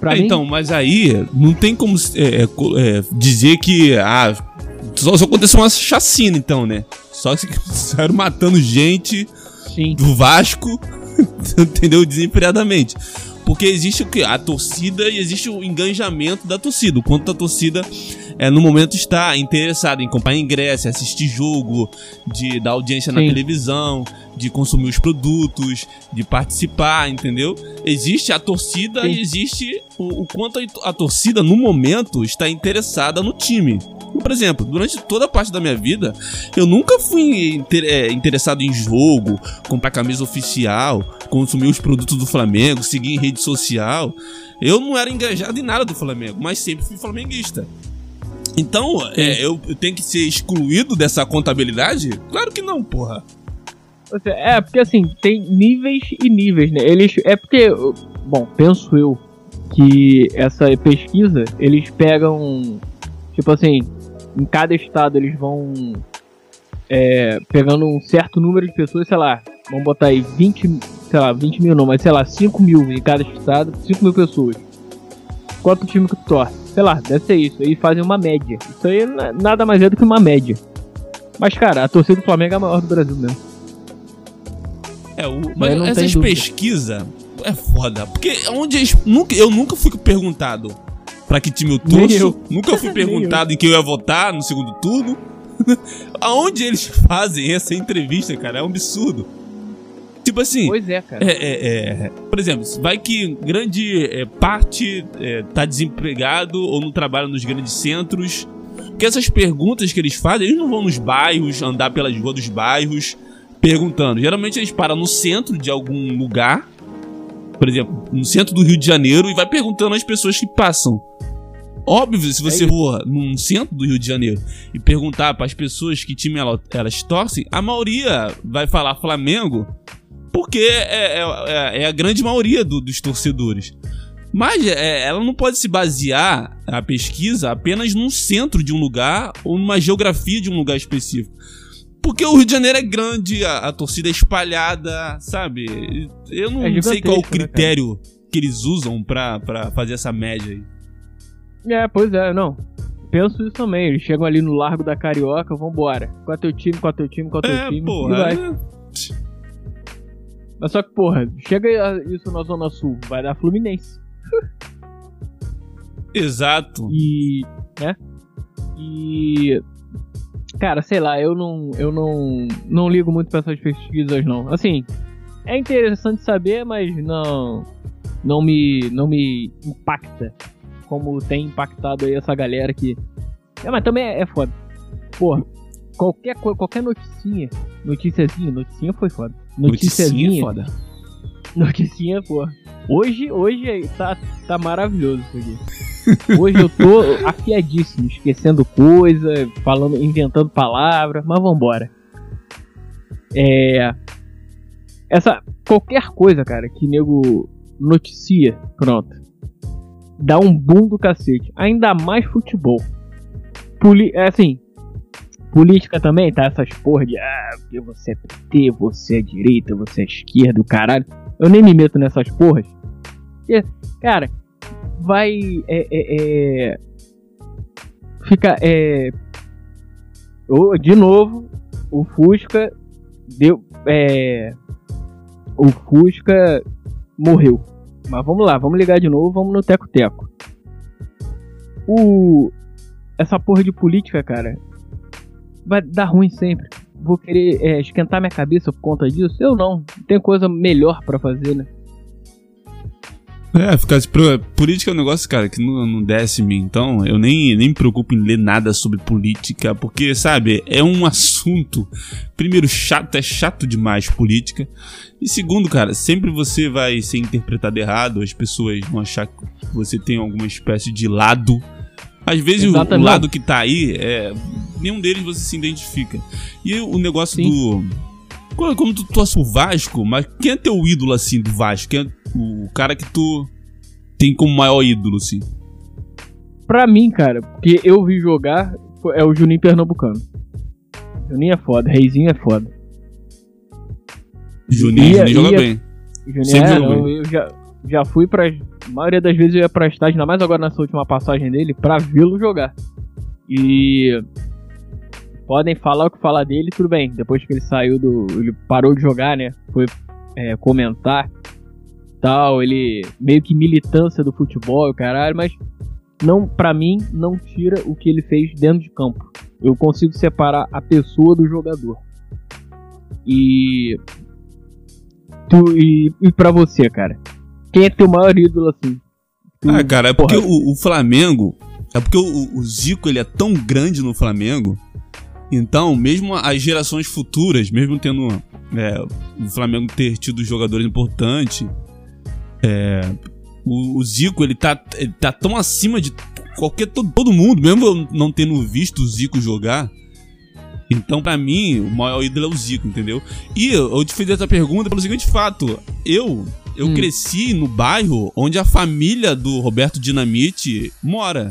Pra É, mim, então, mas aí não tem como é, é, é, dizer que ah, só, só aconteceu uma chacina, então, né? Só que saíram matando gente sim. do Vasco, entendeu? Desemfreadamente. Porque existe o que? A torcida e existe o engajamento da torcida. O quanto a torcida é, no momento está interessada em comprar ingresso, assistir jogo, de dar audiência na Sim. televisão, de consumir os produtos, de participar, entendeu? Existe a torcida Sim. e existe o, o quanto a, a torcida, no momento, está interessada no time. Por exemplo, durante toda a parte da minha vida, eu nunca fui inter- é, interessado em jogo, comprar camisa oficial, consumir os produtos do Flamengo, seguir em rede social. Eu não era engajado em nada do Flamengo, mas sempre fui flamenguista. Então, é, eu, eu tenho que ser excluído dessa contabilidade? Claro que não, porra. É, porque assim, tem níveis e níveis, né? Eles. É porque. Bom, penso eu que essa pesquisa, eles pegam. Tipo assim, em cada estado eles vão. é, pegando um certo número de pessoas, sei lá, vamos botar aí 20, sei lá, 20 mil não, mas sei lá, 5 mil em cada estado, 5 mil pessoas. Quanto time que tu torce? Sei lá, deve ser isso. Aí fazem uma média. Isso aí na- nada mais é do que uma média. Mas, cara, a torcida do Flamengo é a maior do Brasil mesmo. É, o, Mas mas não essas pesquisas é foda. Porque onde eles, nunca, eu nunca fui perguntado pra que time eu torço. eu. Nunca fui perguntado em quem eu ia votar no segundo turno. Aonde eles fazem essa entrevista, cara? É um absurdo. Tipo assim. Pois é, cara. É, é, é. Por exemplo, vai que grande é, parte é, tá desempregado ou não trabalha nos grandes centros. Porque essas perguntas que eles fazem, eles não vão nos bairros, andar pelas ruas dos bairros, perguntando. Geralmente eles param no centro de algum lugar, por exemplo, no centro do Rio de Janeiro, e vai perguntando às pessoas que passam. Óbvio, se você for num centro do Rio de Janeiro e perguntar para as pessoas que time ela- elas torcem, a maioria vai falar Flamengo porque é, é- é- é a grande maioria do- dos torcedores. Mas é, ela não pode se basear a pesquisa apenas num centro de um lugar ou numa geografia de um lugar específico. Porque o Rio de Janeiro é grande, a, a torcida é espalhada, sabe? Eu não É sei qual o né, critério que eles usam pra, pra fazer essa média aí. É, pois é, não. Penso isso também. Eles chegam ali no Largo da Carioca, vambora. Qual é teu time, qual é teu time, qual é teu É, time. porra. e vai. é- Mas só que, porra, chega isso na Zona Sul, vai dar Fluminense. Exato. E. né? E. Cara, sei lá, eu não. Eu não. Não ligo muito pra essas pesquisas, não. Assim, é interessante saber, mas não. Não me. Não me impacta. Como tem impactado aí essa galera que. É, mas também é, é foda. Porra, qualquer qualquer noticinha. Noticiazinha, noticinha foi foda. Noticiazinha. é foda. Noticinha, pô. Hoje, hoje tá, tá maravilhoso isso aqui. Hoje eu tô afiadíssimo, esquecendo coisa, falando, inventando palavras, mas vambora. É. Essa. Qualquer coisa, cara, que nego noticia, pronto. Dá um boom do cacete. Ainda mais futebol. Poli é assim. Política também, tá? Essas porra de. Ah, porque você é PT, você é direita, você é esquerda, o caralho. Eu nem me meto nessas porras. Porque, cara, vai. É. é, é fica. É. ô, de novo, o Fusca deu. É. O Fusca morreu. Mas vamos lá, vamos ligar de novo, vamos no teco-teco. O. Essa porra de política, cara, vai dar ruim sempre. Vou querer é, esquentar minha cabeça por conta disso? Eu não. Tem coisa melhor pra fazer, né? É, ficar política é um negócio, cara, que não, não desce em mim. Então, eu nem, nem me preocupo em ler nada sobre política, porque, sabe, é um assunto, primeiro, chato, é chato demais política. E segundo, cara, sempre você vai ser interpretado errado, as pessoas vão achar que você tem alguma espécie de lado. Às vezes o, o Exatamente. lado que tá aí, é, nenhum deles você se identifica. E o negócio Sim. do. Como, como tu torce o Vasco, mas quem é teu ídolo assim do Vasco? Quem é o cara que tu tem como maior ídolo, assim? Pra mim, cara, porque eu vi jogar, é o Juninho Pernambucano. Juninho é foda, Reizinho é foda. Juninho, Ia- Juninho joga bem. Juninho Sempre é, não, eu já, já fui pra. A maioria das vezes eu ia pra estádio, ainda mais agora nessa última passagem dele, pra vê-lo jogar. E. Podem falar o que falar dele, tudo bem. Depois que ele saiu do. Ele parou de jogar, né? Foi é, comentar tal, ele meio que militância do futebol, caralho, mas não, para mim, não tira o que ele fez dentro de campo. Eu consigo separar a pessoa do jogador. E tu e, e para você, cara, quem é teu maior ídolo assim? Tu- Ah, cara, é porque o, o Flamengo. É porque o, o Zico ele é tão grande no Flamengo. Então, mesmo as gerações futuras, mesmo tendo é, o Flamengo ter tido jogadores importantes, é, o, o Zico ele tá, ele tá tão acima de qualquer todo, todo mundo, mesmo eu não tendo visto o Zico jogar. Então, pra mim, o maior ídolo é o Zico, entendeu? E eu te fiz essa pergunta pelo seguinte fato: eu eu Hum. cresci no bairro onde a família do Roberto Dinamite mora,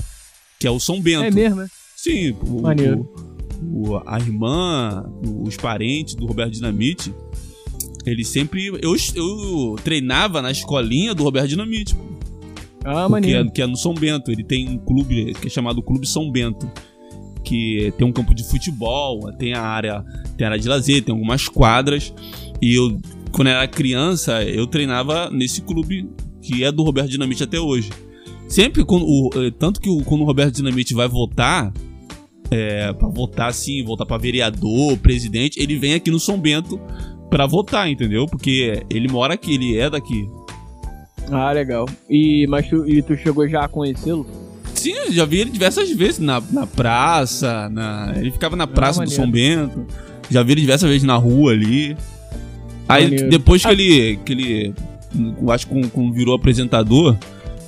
que é o São Bento. é mesmo, né? Sim, o, Maneiro. o- o- a irmã, os parentes do Roberto Dinamite, ele sempre. Eu, eu treinava na escolinha do Roberto Dinamite, Ah, que maneiro. é, que é no São Bento. Ele tem um clube que é chamado Clube São Bento. Que tem um campo de futebol, tem a área, tem a área de lazer, tem algumas quadras. E eu, quando eu era criança, eu treinava nesse clube que é do Roberto Dinamite até hoje. Sempre quando o, eh, tanto que o, quando o Roberto Dinamite vai votar, é, para votar assim, votar pra vereador, presidente, ele vem aqui no São Bento pra votar, entendeu? Porque ele mora aqui, ele é daqui. Ah, legal. E mas tu, e tu chegou já a conhecê-lo? Sim, já vi ele diversas vezes na, na praça, na, ele ficava na praça do. São Bento. Já vi ele diversas vezes na rua ali. Aí Maneiro. depois que Ah. ele, que ele, acho que quando virou apresentador,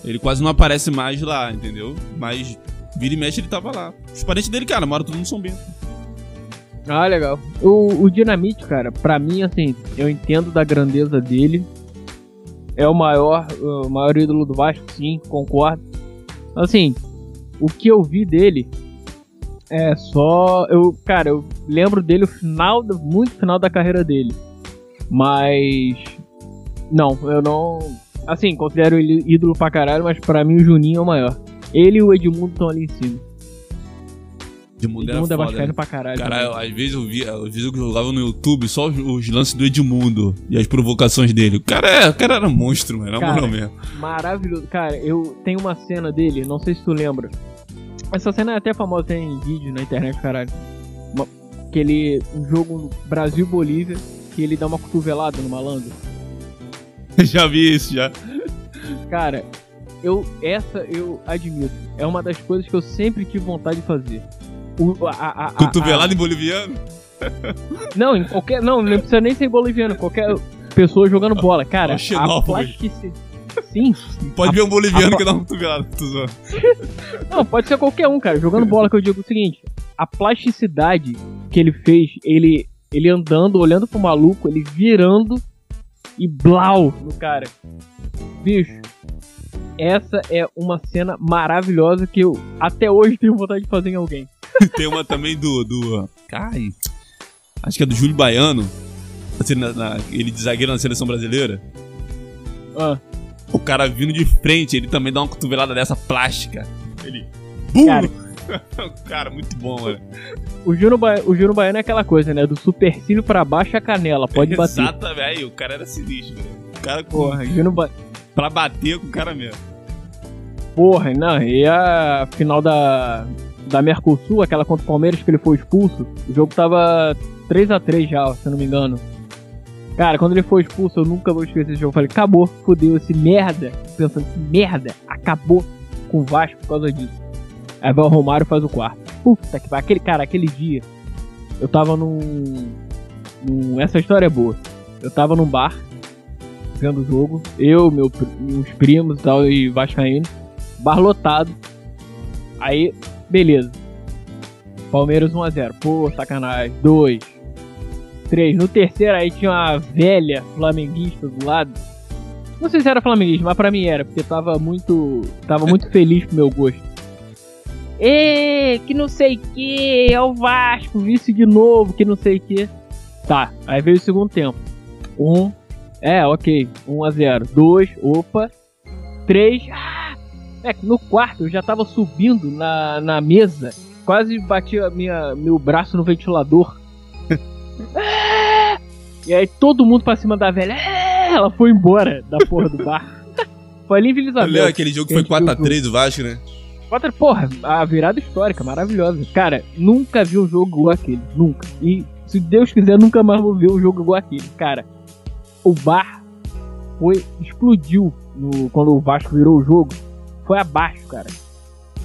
Ele quase não aparece mais lá, entendeu? Mas vira e mexe ele tava lá. Os parentes dele, cara, moram tudo no São Bento. Ah, legal. O, o Dinamite, cara, pra mim, assim, eu entendo da grandeza dele. É o maior, o maior ídolo do Vasco, sim, concordo. Assim, o que eu vi dele é só. Eu, cara, eu lembro dele o final, muito final da carreira dele. Mas. Não, eu não. Assim, considero ele ídolo pra caralho, mas pra mim o Juninho é o maior. Ele e o Edmundo estão ali em cima. Edmundo, Edmundo é vascaíno né? pra caralho. Cara, eu- às vezes eu via, às vezes eu jogava no YouTube só os, os lances do Edmundo e as provocações dele. O cara, é, o cara era monstro, mano, na Cara, moral mesmo. Maravilhoso. Cara, eu tenho uma cena dele, não sei se tu lembra. Essa cena é até famosa, tem vídeo na internet, caralho. Uma- que ele. Um jogo Brasil e Bolívia, que ele dá uma cotovelada no malandro. já vi isso, já. Cara, eu. Essa eu admito. É uma das coisas que eu sempre tive vontade de fazer. O, a, a, a, Cotovelado em boliviano? a- não, em qualquer. Não, não precisa nem ser boliviano, qualquer pessoa jogando bola. Cara, a plasticidade. Sim, Pode ver um boliviano a- que dá uma cotovelada. Não, pode ser qualquer um, cara. Jogando bola que eu digo o seguinte: a plasticidade que ele fez, ele, ele andando, olhando pro maluco, ele virando e blau no cara. Bicho, essa é uma cena maravilhosa que eu até hoje tenho vontade de fazer em alguém. Tem uma também do. do ai, acho que é do Júlio Baiano. assim, na- na- ele de zagueiro na seleção brasileira. Ah, O cara vindo de frente, ele também dá uma cotovelada dessa plástica. Ele. Bum! Cara. Cara, muito bom, mano. o Júnior ba... o Júnior Baiano é aquela coisa, né? Do supercílio pra baixo a canela, pode bater. Exatamente. Aí, o cara era sinistro, velho. O cara com, Porra, Júnior ba... pra bater com o cara mesmo. Porra, não, e a final da, da Mercosul, aquela contra o Palmeiras que ele foi expulso, o jogo tava 3 a 3 já, se eu não me engano. Cara, quando ele foi expulso, eu nunca vou esquecer esse jogo. Eu falei, acabou, fodeu, esse merda. Pensando, esse merda, acabou com o Vasco por causa disso. Aí vai o Romário faz o quarto. Puta que pariu. Aquele, cara, aquele dia, eu tava num, num. Essa história é boa. Eu tava num bar, vendo o jogo, eu, meu, meus primos e tal, e Vascaíno bar lotado. Aí, beleza. Palmeiras 1x0. Pô, sacanagem. 2. 3. No terceiro aí tinha uma velha flamenguista do lado. Não sei se era flamenguista, mas pra mim era, porque tava muito. Tava muito feliz pro meu gosto. Ê, que não sei que, é o Vasco, vice de novo, que não sei que. Tá, aí veio o segundo tempo. 1. Um, é, ok. 1x0. 2. Opa. 3. É, que no quarto eu já tava subindo na, na mesa, quase bati a minha, meu braço no ventilador. E aí todo mundo pra cima da velha. É! Ela foi embora da porra do bar. Foi ali em Vila Lembra Isabel. aquele jogo que foi a gente 4x3 do Vasco, né? Outra, porra, a virada histórica, maravilhosa. Cara, nunca vi um jogo igual aquele. Nunca. E se Deus quiser, nunca mais vou ver um jogo igual aquele. Cara, o bar foi. explodiu no, quando o Vasco virou o jogo. Foi abaixo, cara.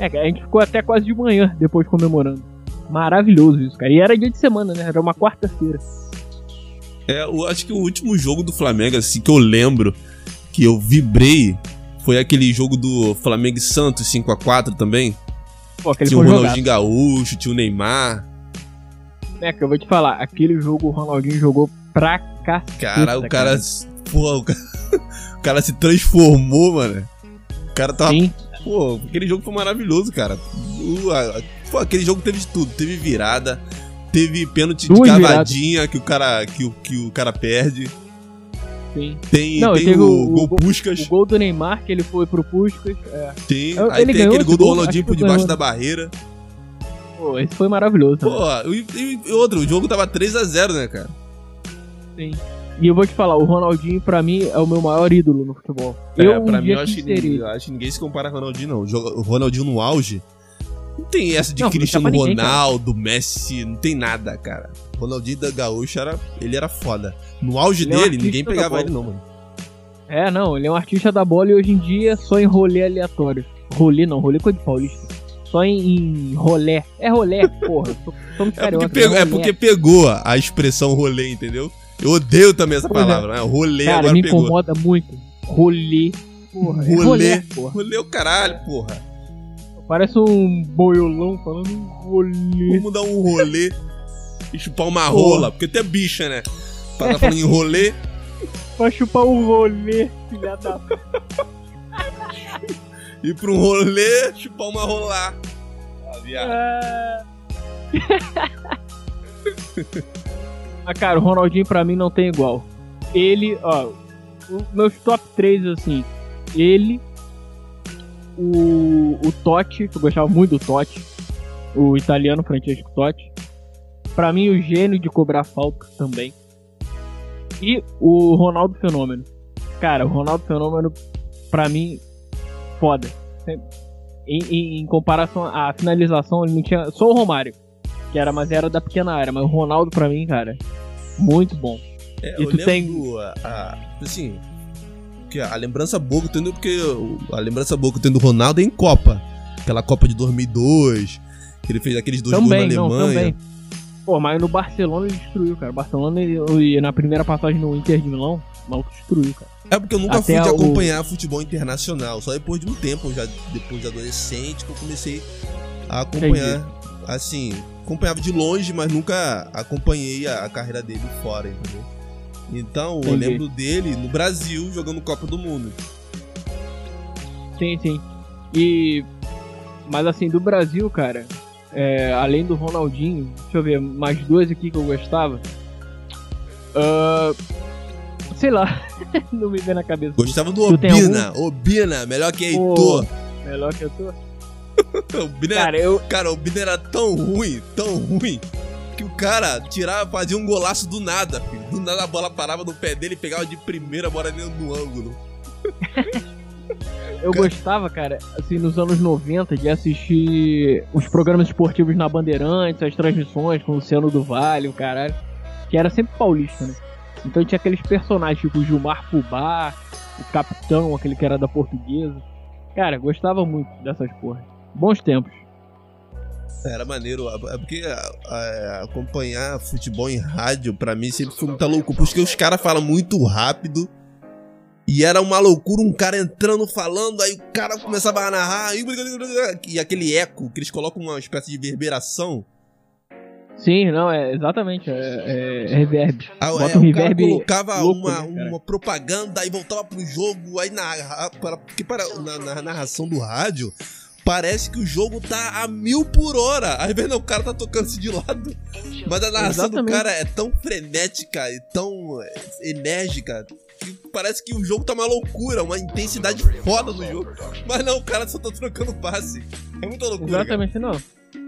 É, a gente ficou até quase de manhã depois comemorando. Maravilhoso isso, cara. E era dia de semana, né? Era uma quarta-feira. É, eu acho que o último jogo do Flamengo, assim, que eu lembro, que eu vibrei, foi aquele jogo do Flamengo e Santos 5x4 também. Pô, tinha o foi jogado. Ronaldinho Gaúcho, tinha o Neymar. É, que eu vou te falar, aquele jogo o Ronaldinho jogou pra caceta. Cara, o cara. Pô, o cara, o cara se transformou, mano. O cara tava. Sim, Pô, aquele jogo foi maravilhoso, cara. A- pô, aquele jogo teve de tudo. Teve virada, teve pênalti de Duas cavadinha que o cara que o, que o cara perde. Sim. Tem, Não, tem teve o, o- gol o- Puscas. O gol do Neymar, que ele foi pro Puskas. É. Tem. Eu- Aí ele tem ganhou aquele gol do? Ronaldinho por debaixo da barreira. Pô, esse foi maravilhoso. Pô, também. e, e- e outro, o jogo tava 3x0, né, cara? Sim. E eu vou te falar, o Ronaldinho, pra mim, é o meu maior ídolo no futebol. É, um pra mim, dia eu acho, ninguém, eu acho que ninguém se compara a Ronaldinho, não. O O Ronaldinho no auge. Não tem essa de Não, Cristiano ninguém. Ronaldo, Messi, não tem nada, cara. Ronaldinho da Gaúcha era, ele era foda. No auge Ele é um dele, ninguém pegava ele, não, mano. É, não, ele é um artista da bola e hoje em dia só em rolê aleatório. Rolê não, rolê coisa de paulista. Só em, em rolé. É rolé, porra. so- Somos É porque, pegou, é rolé. porque pegou a expressão rolê, entendeu? Eu odeio também essa Pois é. palavra, né? Rolê Cara, agora me pegou. incomoda muito. Rolê. porra. É Rolê. rolê, porra. Rolê o caralho, porra. Parece um boiolão falando um rolê. Vamos dar um rolê e chupar uma rola, porque até bicha, né? Pra tá falando em rolê, Pra chupar um rolê, filha da. ir pra um rolê, chupar uma rolar. Ah, viado. Ah. Mas, cara, o Ronaldinho pra mim não tem igual. Ele, ó, meus top 3, assim, ele, o, o Totti, que eu gostava muito do Totti, o italiano Francesco Totti. Pra mim, o gênio de cobrar falta também. E o Ronaldo Fenômeno. Cara, o Ronaldo Fenômeno, pra mim, foda. Em, em- em comparação à finalização, ele não tinha. Só o Romário, que era, mas era da pequena área. Mas o Ronaldo, pra mim, cara, muito bom. É, E tu tem- a, a- assim, que a lembrança boa que eu tenho, porque a lembrança boa que eu tenho do Ronaldo é em Copa. Aquela Copa de 2002, que ele fez aqueles dois também, gols na não, Alemanha. também. Pô, mas no Barcelona ele destruiu, cara. Barcelona, ele, na primeira passagem no Inter de Milão, o maluco destruiu, cara. É porque eu nunca Até fui de o- acompanhar futebol internacional. Só depois de um tempo, já depois de adolescente, que eu comecei a acompanhar. Assim, acompanhava de longe, mas nunca acompanhei a, a carreira dele fora, entendeu? Então, eu Entendi. lembro dele no Brasil jogando Copa do Mundo. Sim, sim. E. Mas assim, do Brasil, cara, é, além do Ronaldinho, deixa eu ver, mais duas aqui que eu gostava. Ah, sei lá, não me vem na cabeça. Gostava do Obina. Obina, melhor que Heitor. melhor que eu tô. O Obina, Cara, eu. cara, o Obina era tão ruim, tão ruim, que o cara tirava, fazia um golaço do nada, filho. Do nada a bola parava no pé dele e pegava de primeira, bora dentro do ângulo. Eu gostava, cara, assim, nos anos 90, de assistir os programas esportivos na Bandeirantes, as transmissões com o Luciano do Vale, o caralho. Que era sempre paulista, né? Então tinha aqueles personagens, tipo o Gilmar Fubá, o Capitão, aquele que era da portuguesa. Cara, gostava muito dessas porras. Bons tempos. Era maneiro, é porque a- a- acompanhar futebol em rádio pra mim sempre foi muita loucura, porque os caras falam muito rápido e era uma loucura, um cara entrando falando, aí o cara começava a narrar e, e aquele eco que eles colocam uma espécie de reverberação. Sim, não, é exatamente, é, é, é reverb. Ah, Bota é, um o cara reverb colocava louco, uma, né, uma propaganda, aí voltava pro jogo, aí narra, para, porque para, na, na narração do rádio parece que o jogo tá a mil por hora. Aí vem, não, o cara tá tocando se de lado. Mas a narração do Exatamente. cara é tão frenética e tão é, enérgica parece que o jogo tá uma loucura, uma intensidade foda no jogo. Mas não, o cara só tá trocando passe. É muita loucura. cara. Exatamente, não.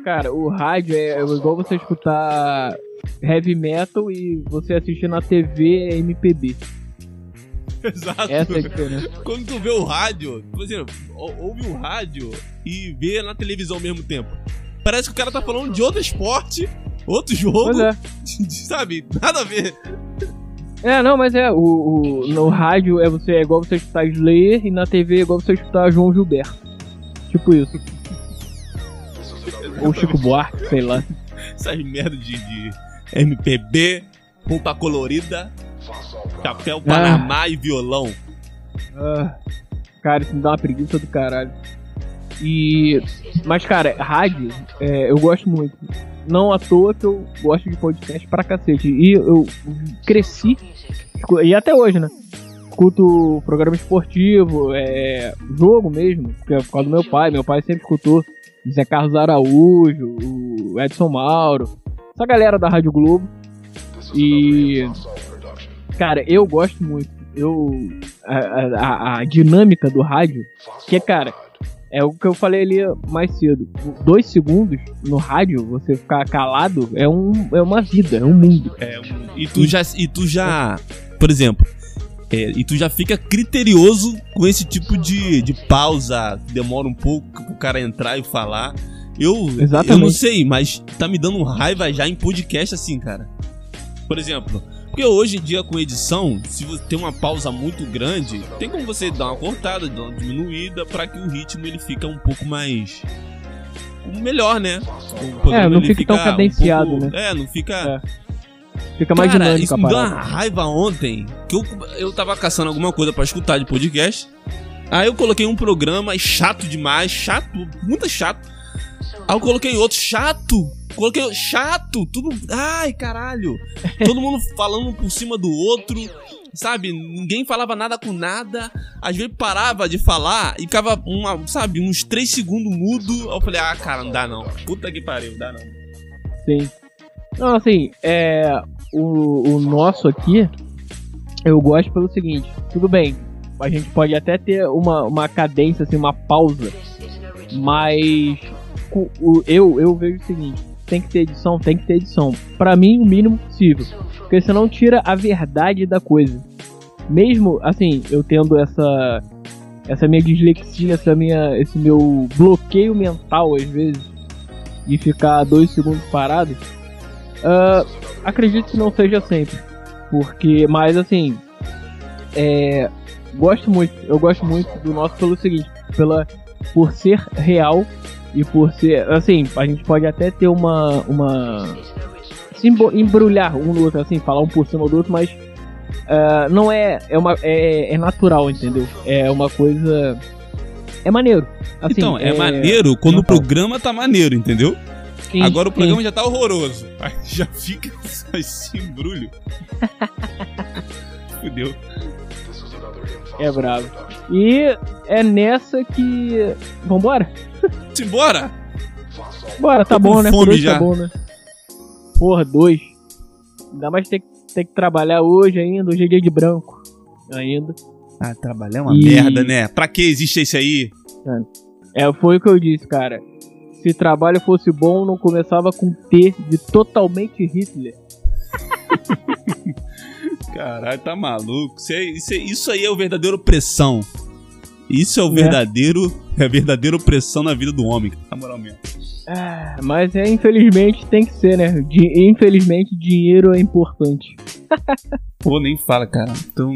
Cara, o rádio é igual você escutar heavy metal e você assistir na TV MPB. Exato. Essa é a diferença. Quando tu vê o rádio, por exemplo, ou- ouve o rádio e vê na televisão ao mesmo tempo. Parece que o cara tá falando de outro esporte, outro jogo, Pois é. sabe? Nada a ver. É, não, mas é, o, o- no rádio é, você, é igual você escutar Slayer e na TV é igual você escutar João Gilberto. Tipo isso. Ou Chico Buarque, sei lá. Essas merda de, de MPB, roupa colorida, chapéu Panamá e violão. Ah, cara, isso me dá uma preguiça do caralho. E. Mas, cara, rádio, é, eu gosto muito. Não à toa que eu gosto de podcast pra cacete. E eu cresci, e até hoje, né? Escuto programa esportivo, é, jogo mesmo, é por causa do meu pai. Meu pai sempre escutou Zé Carlos Araújo, o Edson Mauro, essa galera da Rádio Globo. E. Cara, eu gosto muito. Eu. A, a- a dinâmica do rádio, que, cara, é o que eu falei ali mais cedo. Dois segundos no rádio, você ficar calado, é, um, é uma vida, é um mundo. E tu já, e tu já por exemplo, é, e tu já fica criterioso com esse tipo de, de pausa, que demora um pouco pro cara entrar e falar. Eu, Exatamente. eu não sei, mas tá me dando raiva já em podcast assim, cara. Por exemplo, porque hoje em dia com edição, se você tem uma pausa muito grande, tem como você dar uma cortada, dar uma diminuída pra que o ritmo ele fica um pouco mais melhor, né? O programa, não ele fica tão um cadenciado, pouco- né? É, não fica Fica mais Cara, dinâmico isso me deu uma raiva ontem que eu, eu tava caçando alguma coisa pra escutar de podcast. Aí eu coloquei um programa chato demais, chato, muito chato. Aí eu coloquei outro chato. Coloquei chato, tudo. Ai, caralho. Todo mundo falando um por cima do outro. Sabe? Ninguém falava nada com nada. Às vezes parava de falar e ficava, uma, sabe, uns 3 segundos mudo. Eu falei, ah, cara, não dá não. Puta que pariu, dá não. Sim. Não, assim, é. O, o nosso aqui, eu gosto pelo seguinte: tudo bem, a gente pode até ter uma, uma cadência, assim, uma pausa, mas o- eu, eu vejo o seguinte: tem que ter edição, tem que ter edição. Pra mim, o mínimo possível, porque senão tira a verdade da coisa. Mesmo, assim, eu tendo essa. Essa minha dislexia, essa minha, esse meu bloqueio mental, às vezes, de ficar dois segundos parado, ah, acredito que não seja sempre. Porque, mas assim, é, gosto muito, eu gosto muito do nosso pelo seguinte, pela, por ser real e por ser, assim, a gente pode até ter uma, uma, se embrulhar um no outro, assim, falar um por cima do outro, mas ah, não é, é uma, é, é natural, entendeu? É uma coisa, é maneiro. Assim, então, é, maneiro quando o programa tá maneiro, entendeu? sim, Agora o sim. programa já tá horroroso. Aí já fica esse embrulho. Fudeu. É brabo. E é nessa que. Vambora? Simbora! Bora, tá bom, né? fome Por hoje já. tá bom, né? Porra, dois. Ainda mais ter, que- ter que trabalhar hoje ainda, hoje é dia de branco. Ainda. Ah, trabalhar é uma E- merda, né? Pra que existe esse aí? É, foi o que eu disse, cara. Se trabalho fosse bom, não começava com T de totalmente Hitler. Caralho, tá maluco. Isso, é- isso é- isso aí é o verdadeiro opressão. Isso é o É. verdadeiro. É a verdadeira opressão na vida do homem. Na moral mesmo. Ah, mas é, infelizmente, tem que ser, né? Di- infelizmente, dinheiro é importante. Pô, nem fala, cara. Então.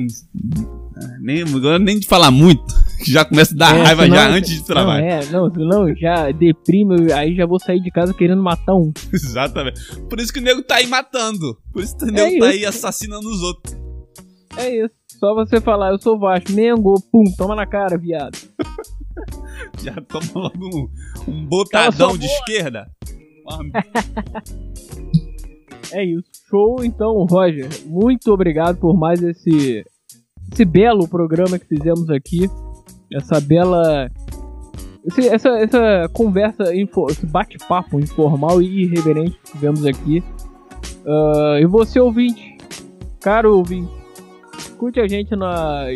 ah, Nem, agora nem de falar muito. Já começa a dar É, raiva senão- já antes de trabalhar. Não, é, não, senão já deprime, aí já vou sair de casa querendo matar um. Exatamente. Por isso que o nego tá aí matando. Por isso que o nego É tá isso. aí assassinando os outros. É isso. Só você falar, eu sou Vasco, Mengo, pum, toma na cara, viado. Já toma logo um, um botadão de esquerda. É isso. Show, então, Roger. Muito obrigado por mais esse, esse belo programa que fizemos aqui. Essa bela. esse- essa, essa conversa, info- esse bate-papo informal e irreverente que tivemos aqui. Ah, e você, ouvinte, caro ouvinte, escute a gente nas,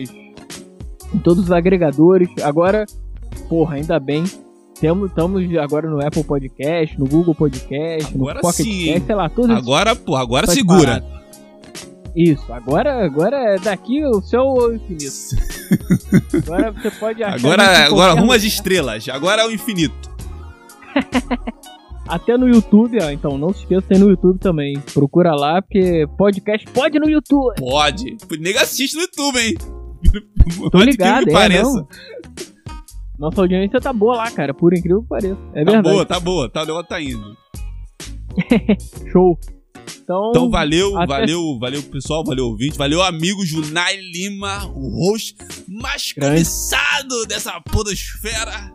em todos os agregadores. Agora, porra, ainda bem. Temos, estamos agora no Apple Podcast, no Google Podcast, Agora no Pocket sim, Cast, sei lá, todos Agora, pô, agora segura. Isso, agora, agora é daqui o céu ao infinito. Agora você pode achar. Agora, agora lugar. as estrelas. Agora é o infinito. Até no YouTube, ó. Então não se esqueça, tem no YouTube também. Procura lá, porque podcast pode no YouTube. Pode. O nego assiste no YouTube, hein? Tô ligado, que é, pareça. não. Nossa audiência tá boa lá, cara. Por incrível que pareça. É tá verdade. boa, tá boa. Tá, negócio tá indo. Show. Então, Então valeu, até- valeu, valeu pessoal, valeu ouvinte, valeu amigo Junai Lima, o host mais cobiçado dessa podosfera.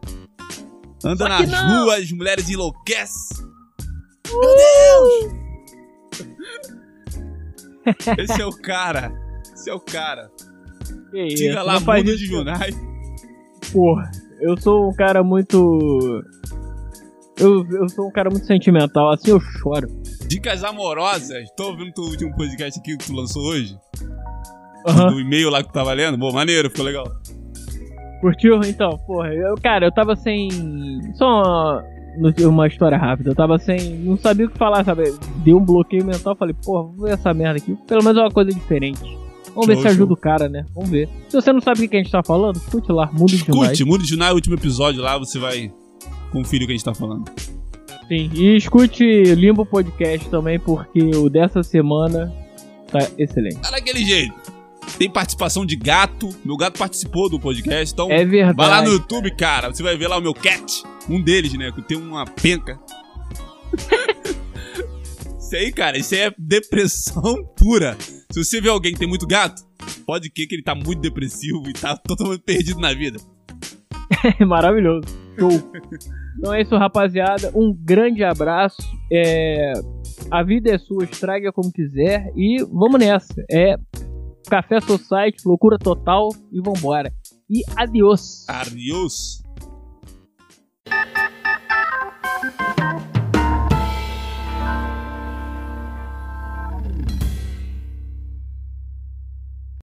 Anda nas não. ruas, mulheres enlouquecem. Meu Deus! Esse é o cara. Esse é o cara. que isso, Siga lá, isso, de Junai. Porra, eu sou um cara muito. Eu, eu sou um cara muito sentimental, assim eu choro. Dicas amorosas. Tô ouvindo teu último podcast aqui que tu lançou hoje. Aham. Do e-mail lá que tu tava lendo. Bom, maneiro, ficou legal. Curtiu? Então, porra, eu, cara, eu tava sem. Só uma, uma história rápida. Eu tava sem. Não sabia o que falar, sabe? Deu um bloqueio mental. Falei, porra, vou ver essa merda aqui. Pelo menos é uma coisa diferente. Vamos ver Show, se ajuda show. o cara, né? Vamos ver. Se você não sabe o que a gente tá falando, escute lá, Mundo de Junai. Escute, Mundo de Junai, o último episódio lá, você vai conferir o que a gente tá falando. Sim, e escute Limbo Podcast também, porque o dessa semana tá excelente. Tá daquele jeito. Tem participação de gato. Meu gato participou do podcast, então É verdade. vai lá no YouTube, cara. Você vai ver lá o meu cat. Um deles, né? Que tem uma penca. isso aí, cara, isso aí é depressão pura. Se você vê alguém que tem muito gato, pode crer que ele tá muito depressivo e tá totalmente perdido na vida. Maravilhoso. Show. Então é isso, rapaziada. Um grande abraço. É... A vida é sua, estraga como quiser. E vamos nessa. É Café Society, loucura total. E vambora. E adiós. Adiós.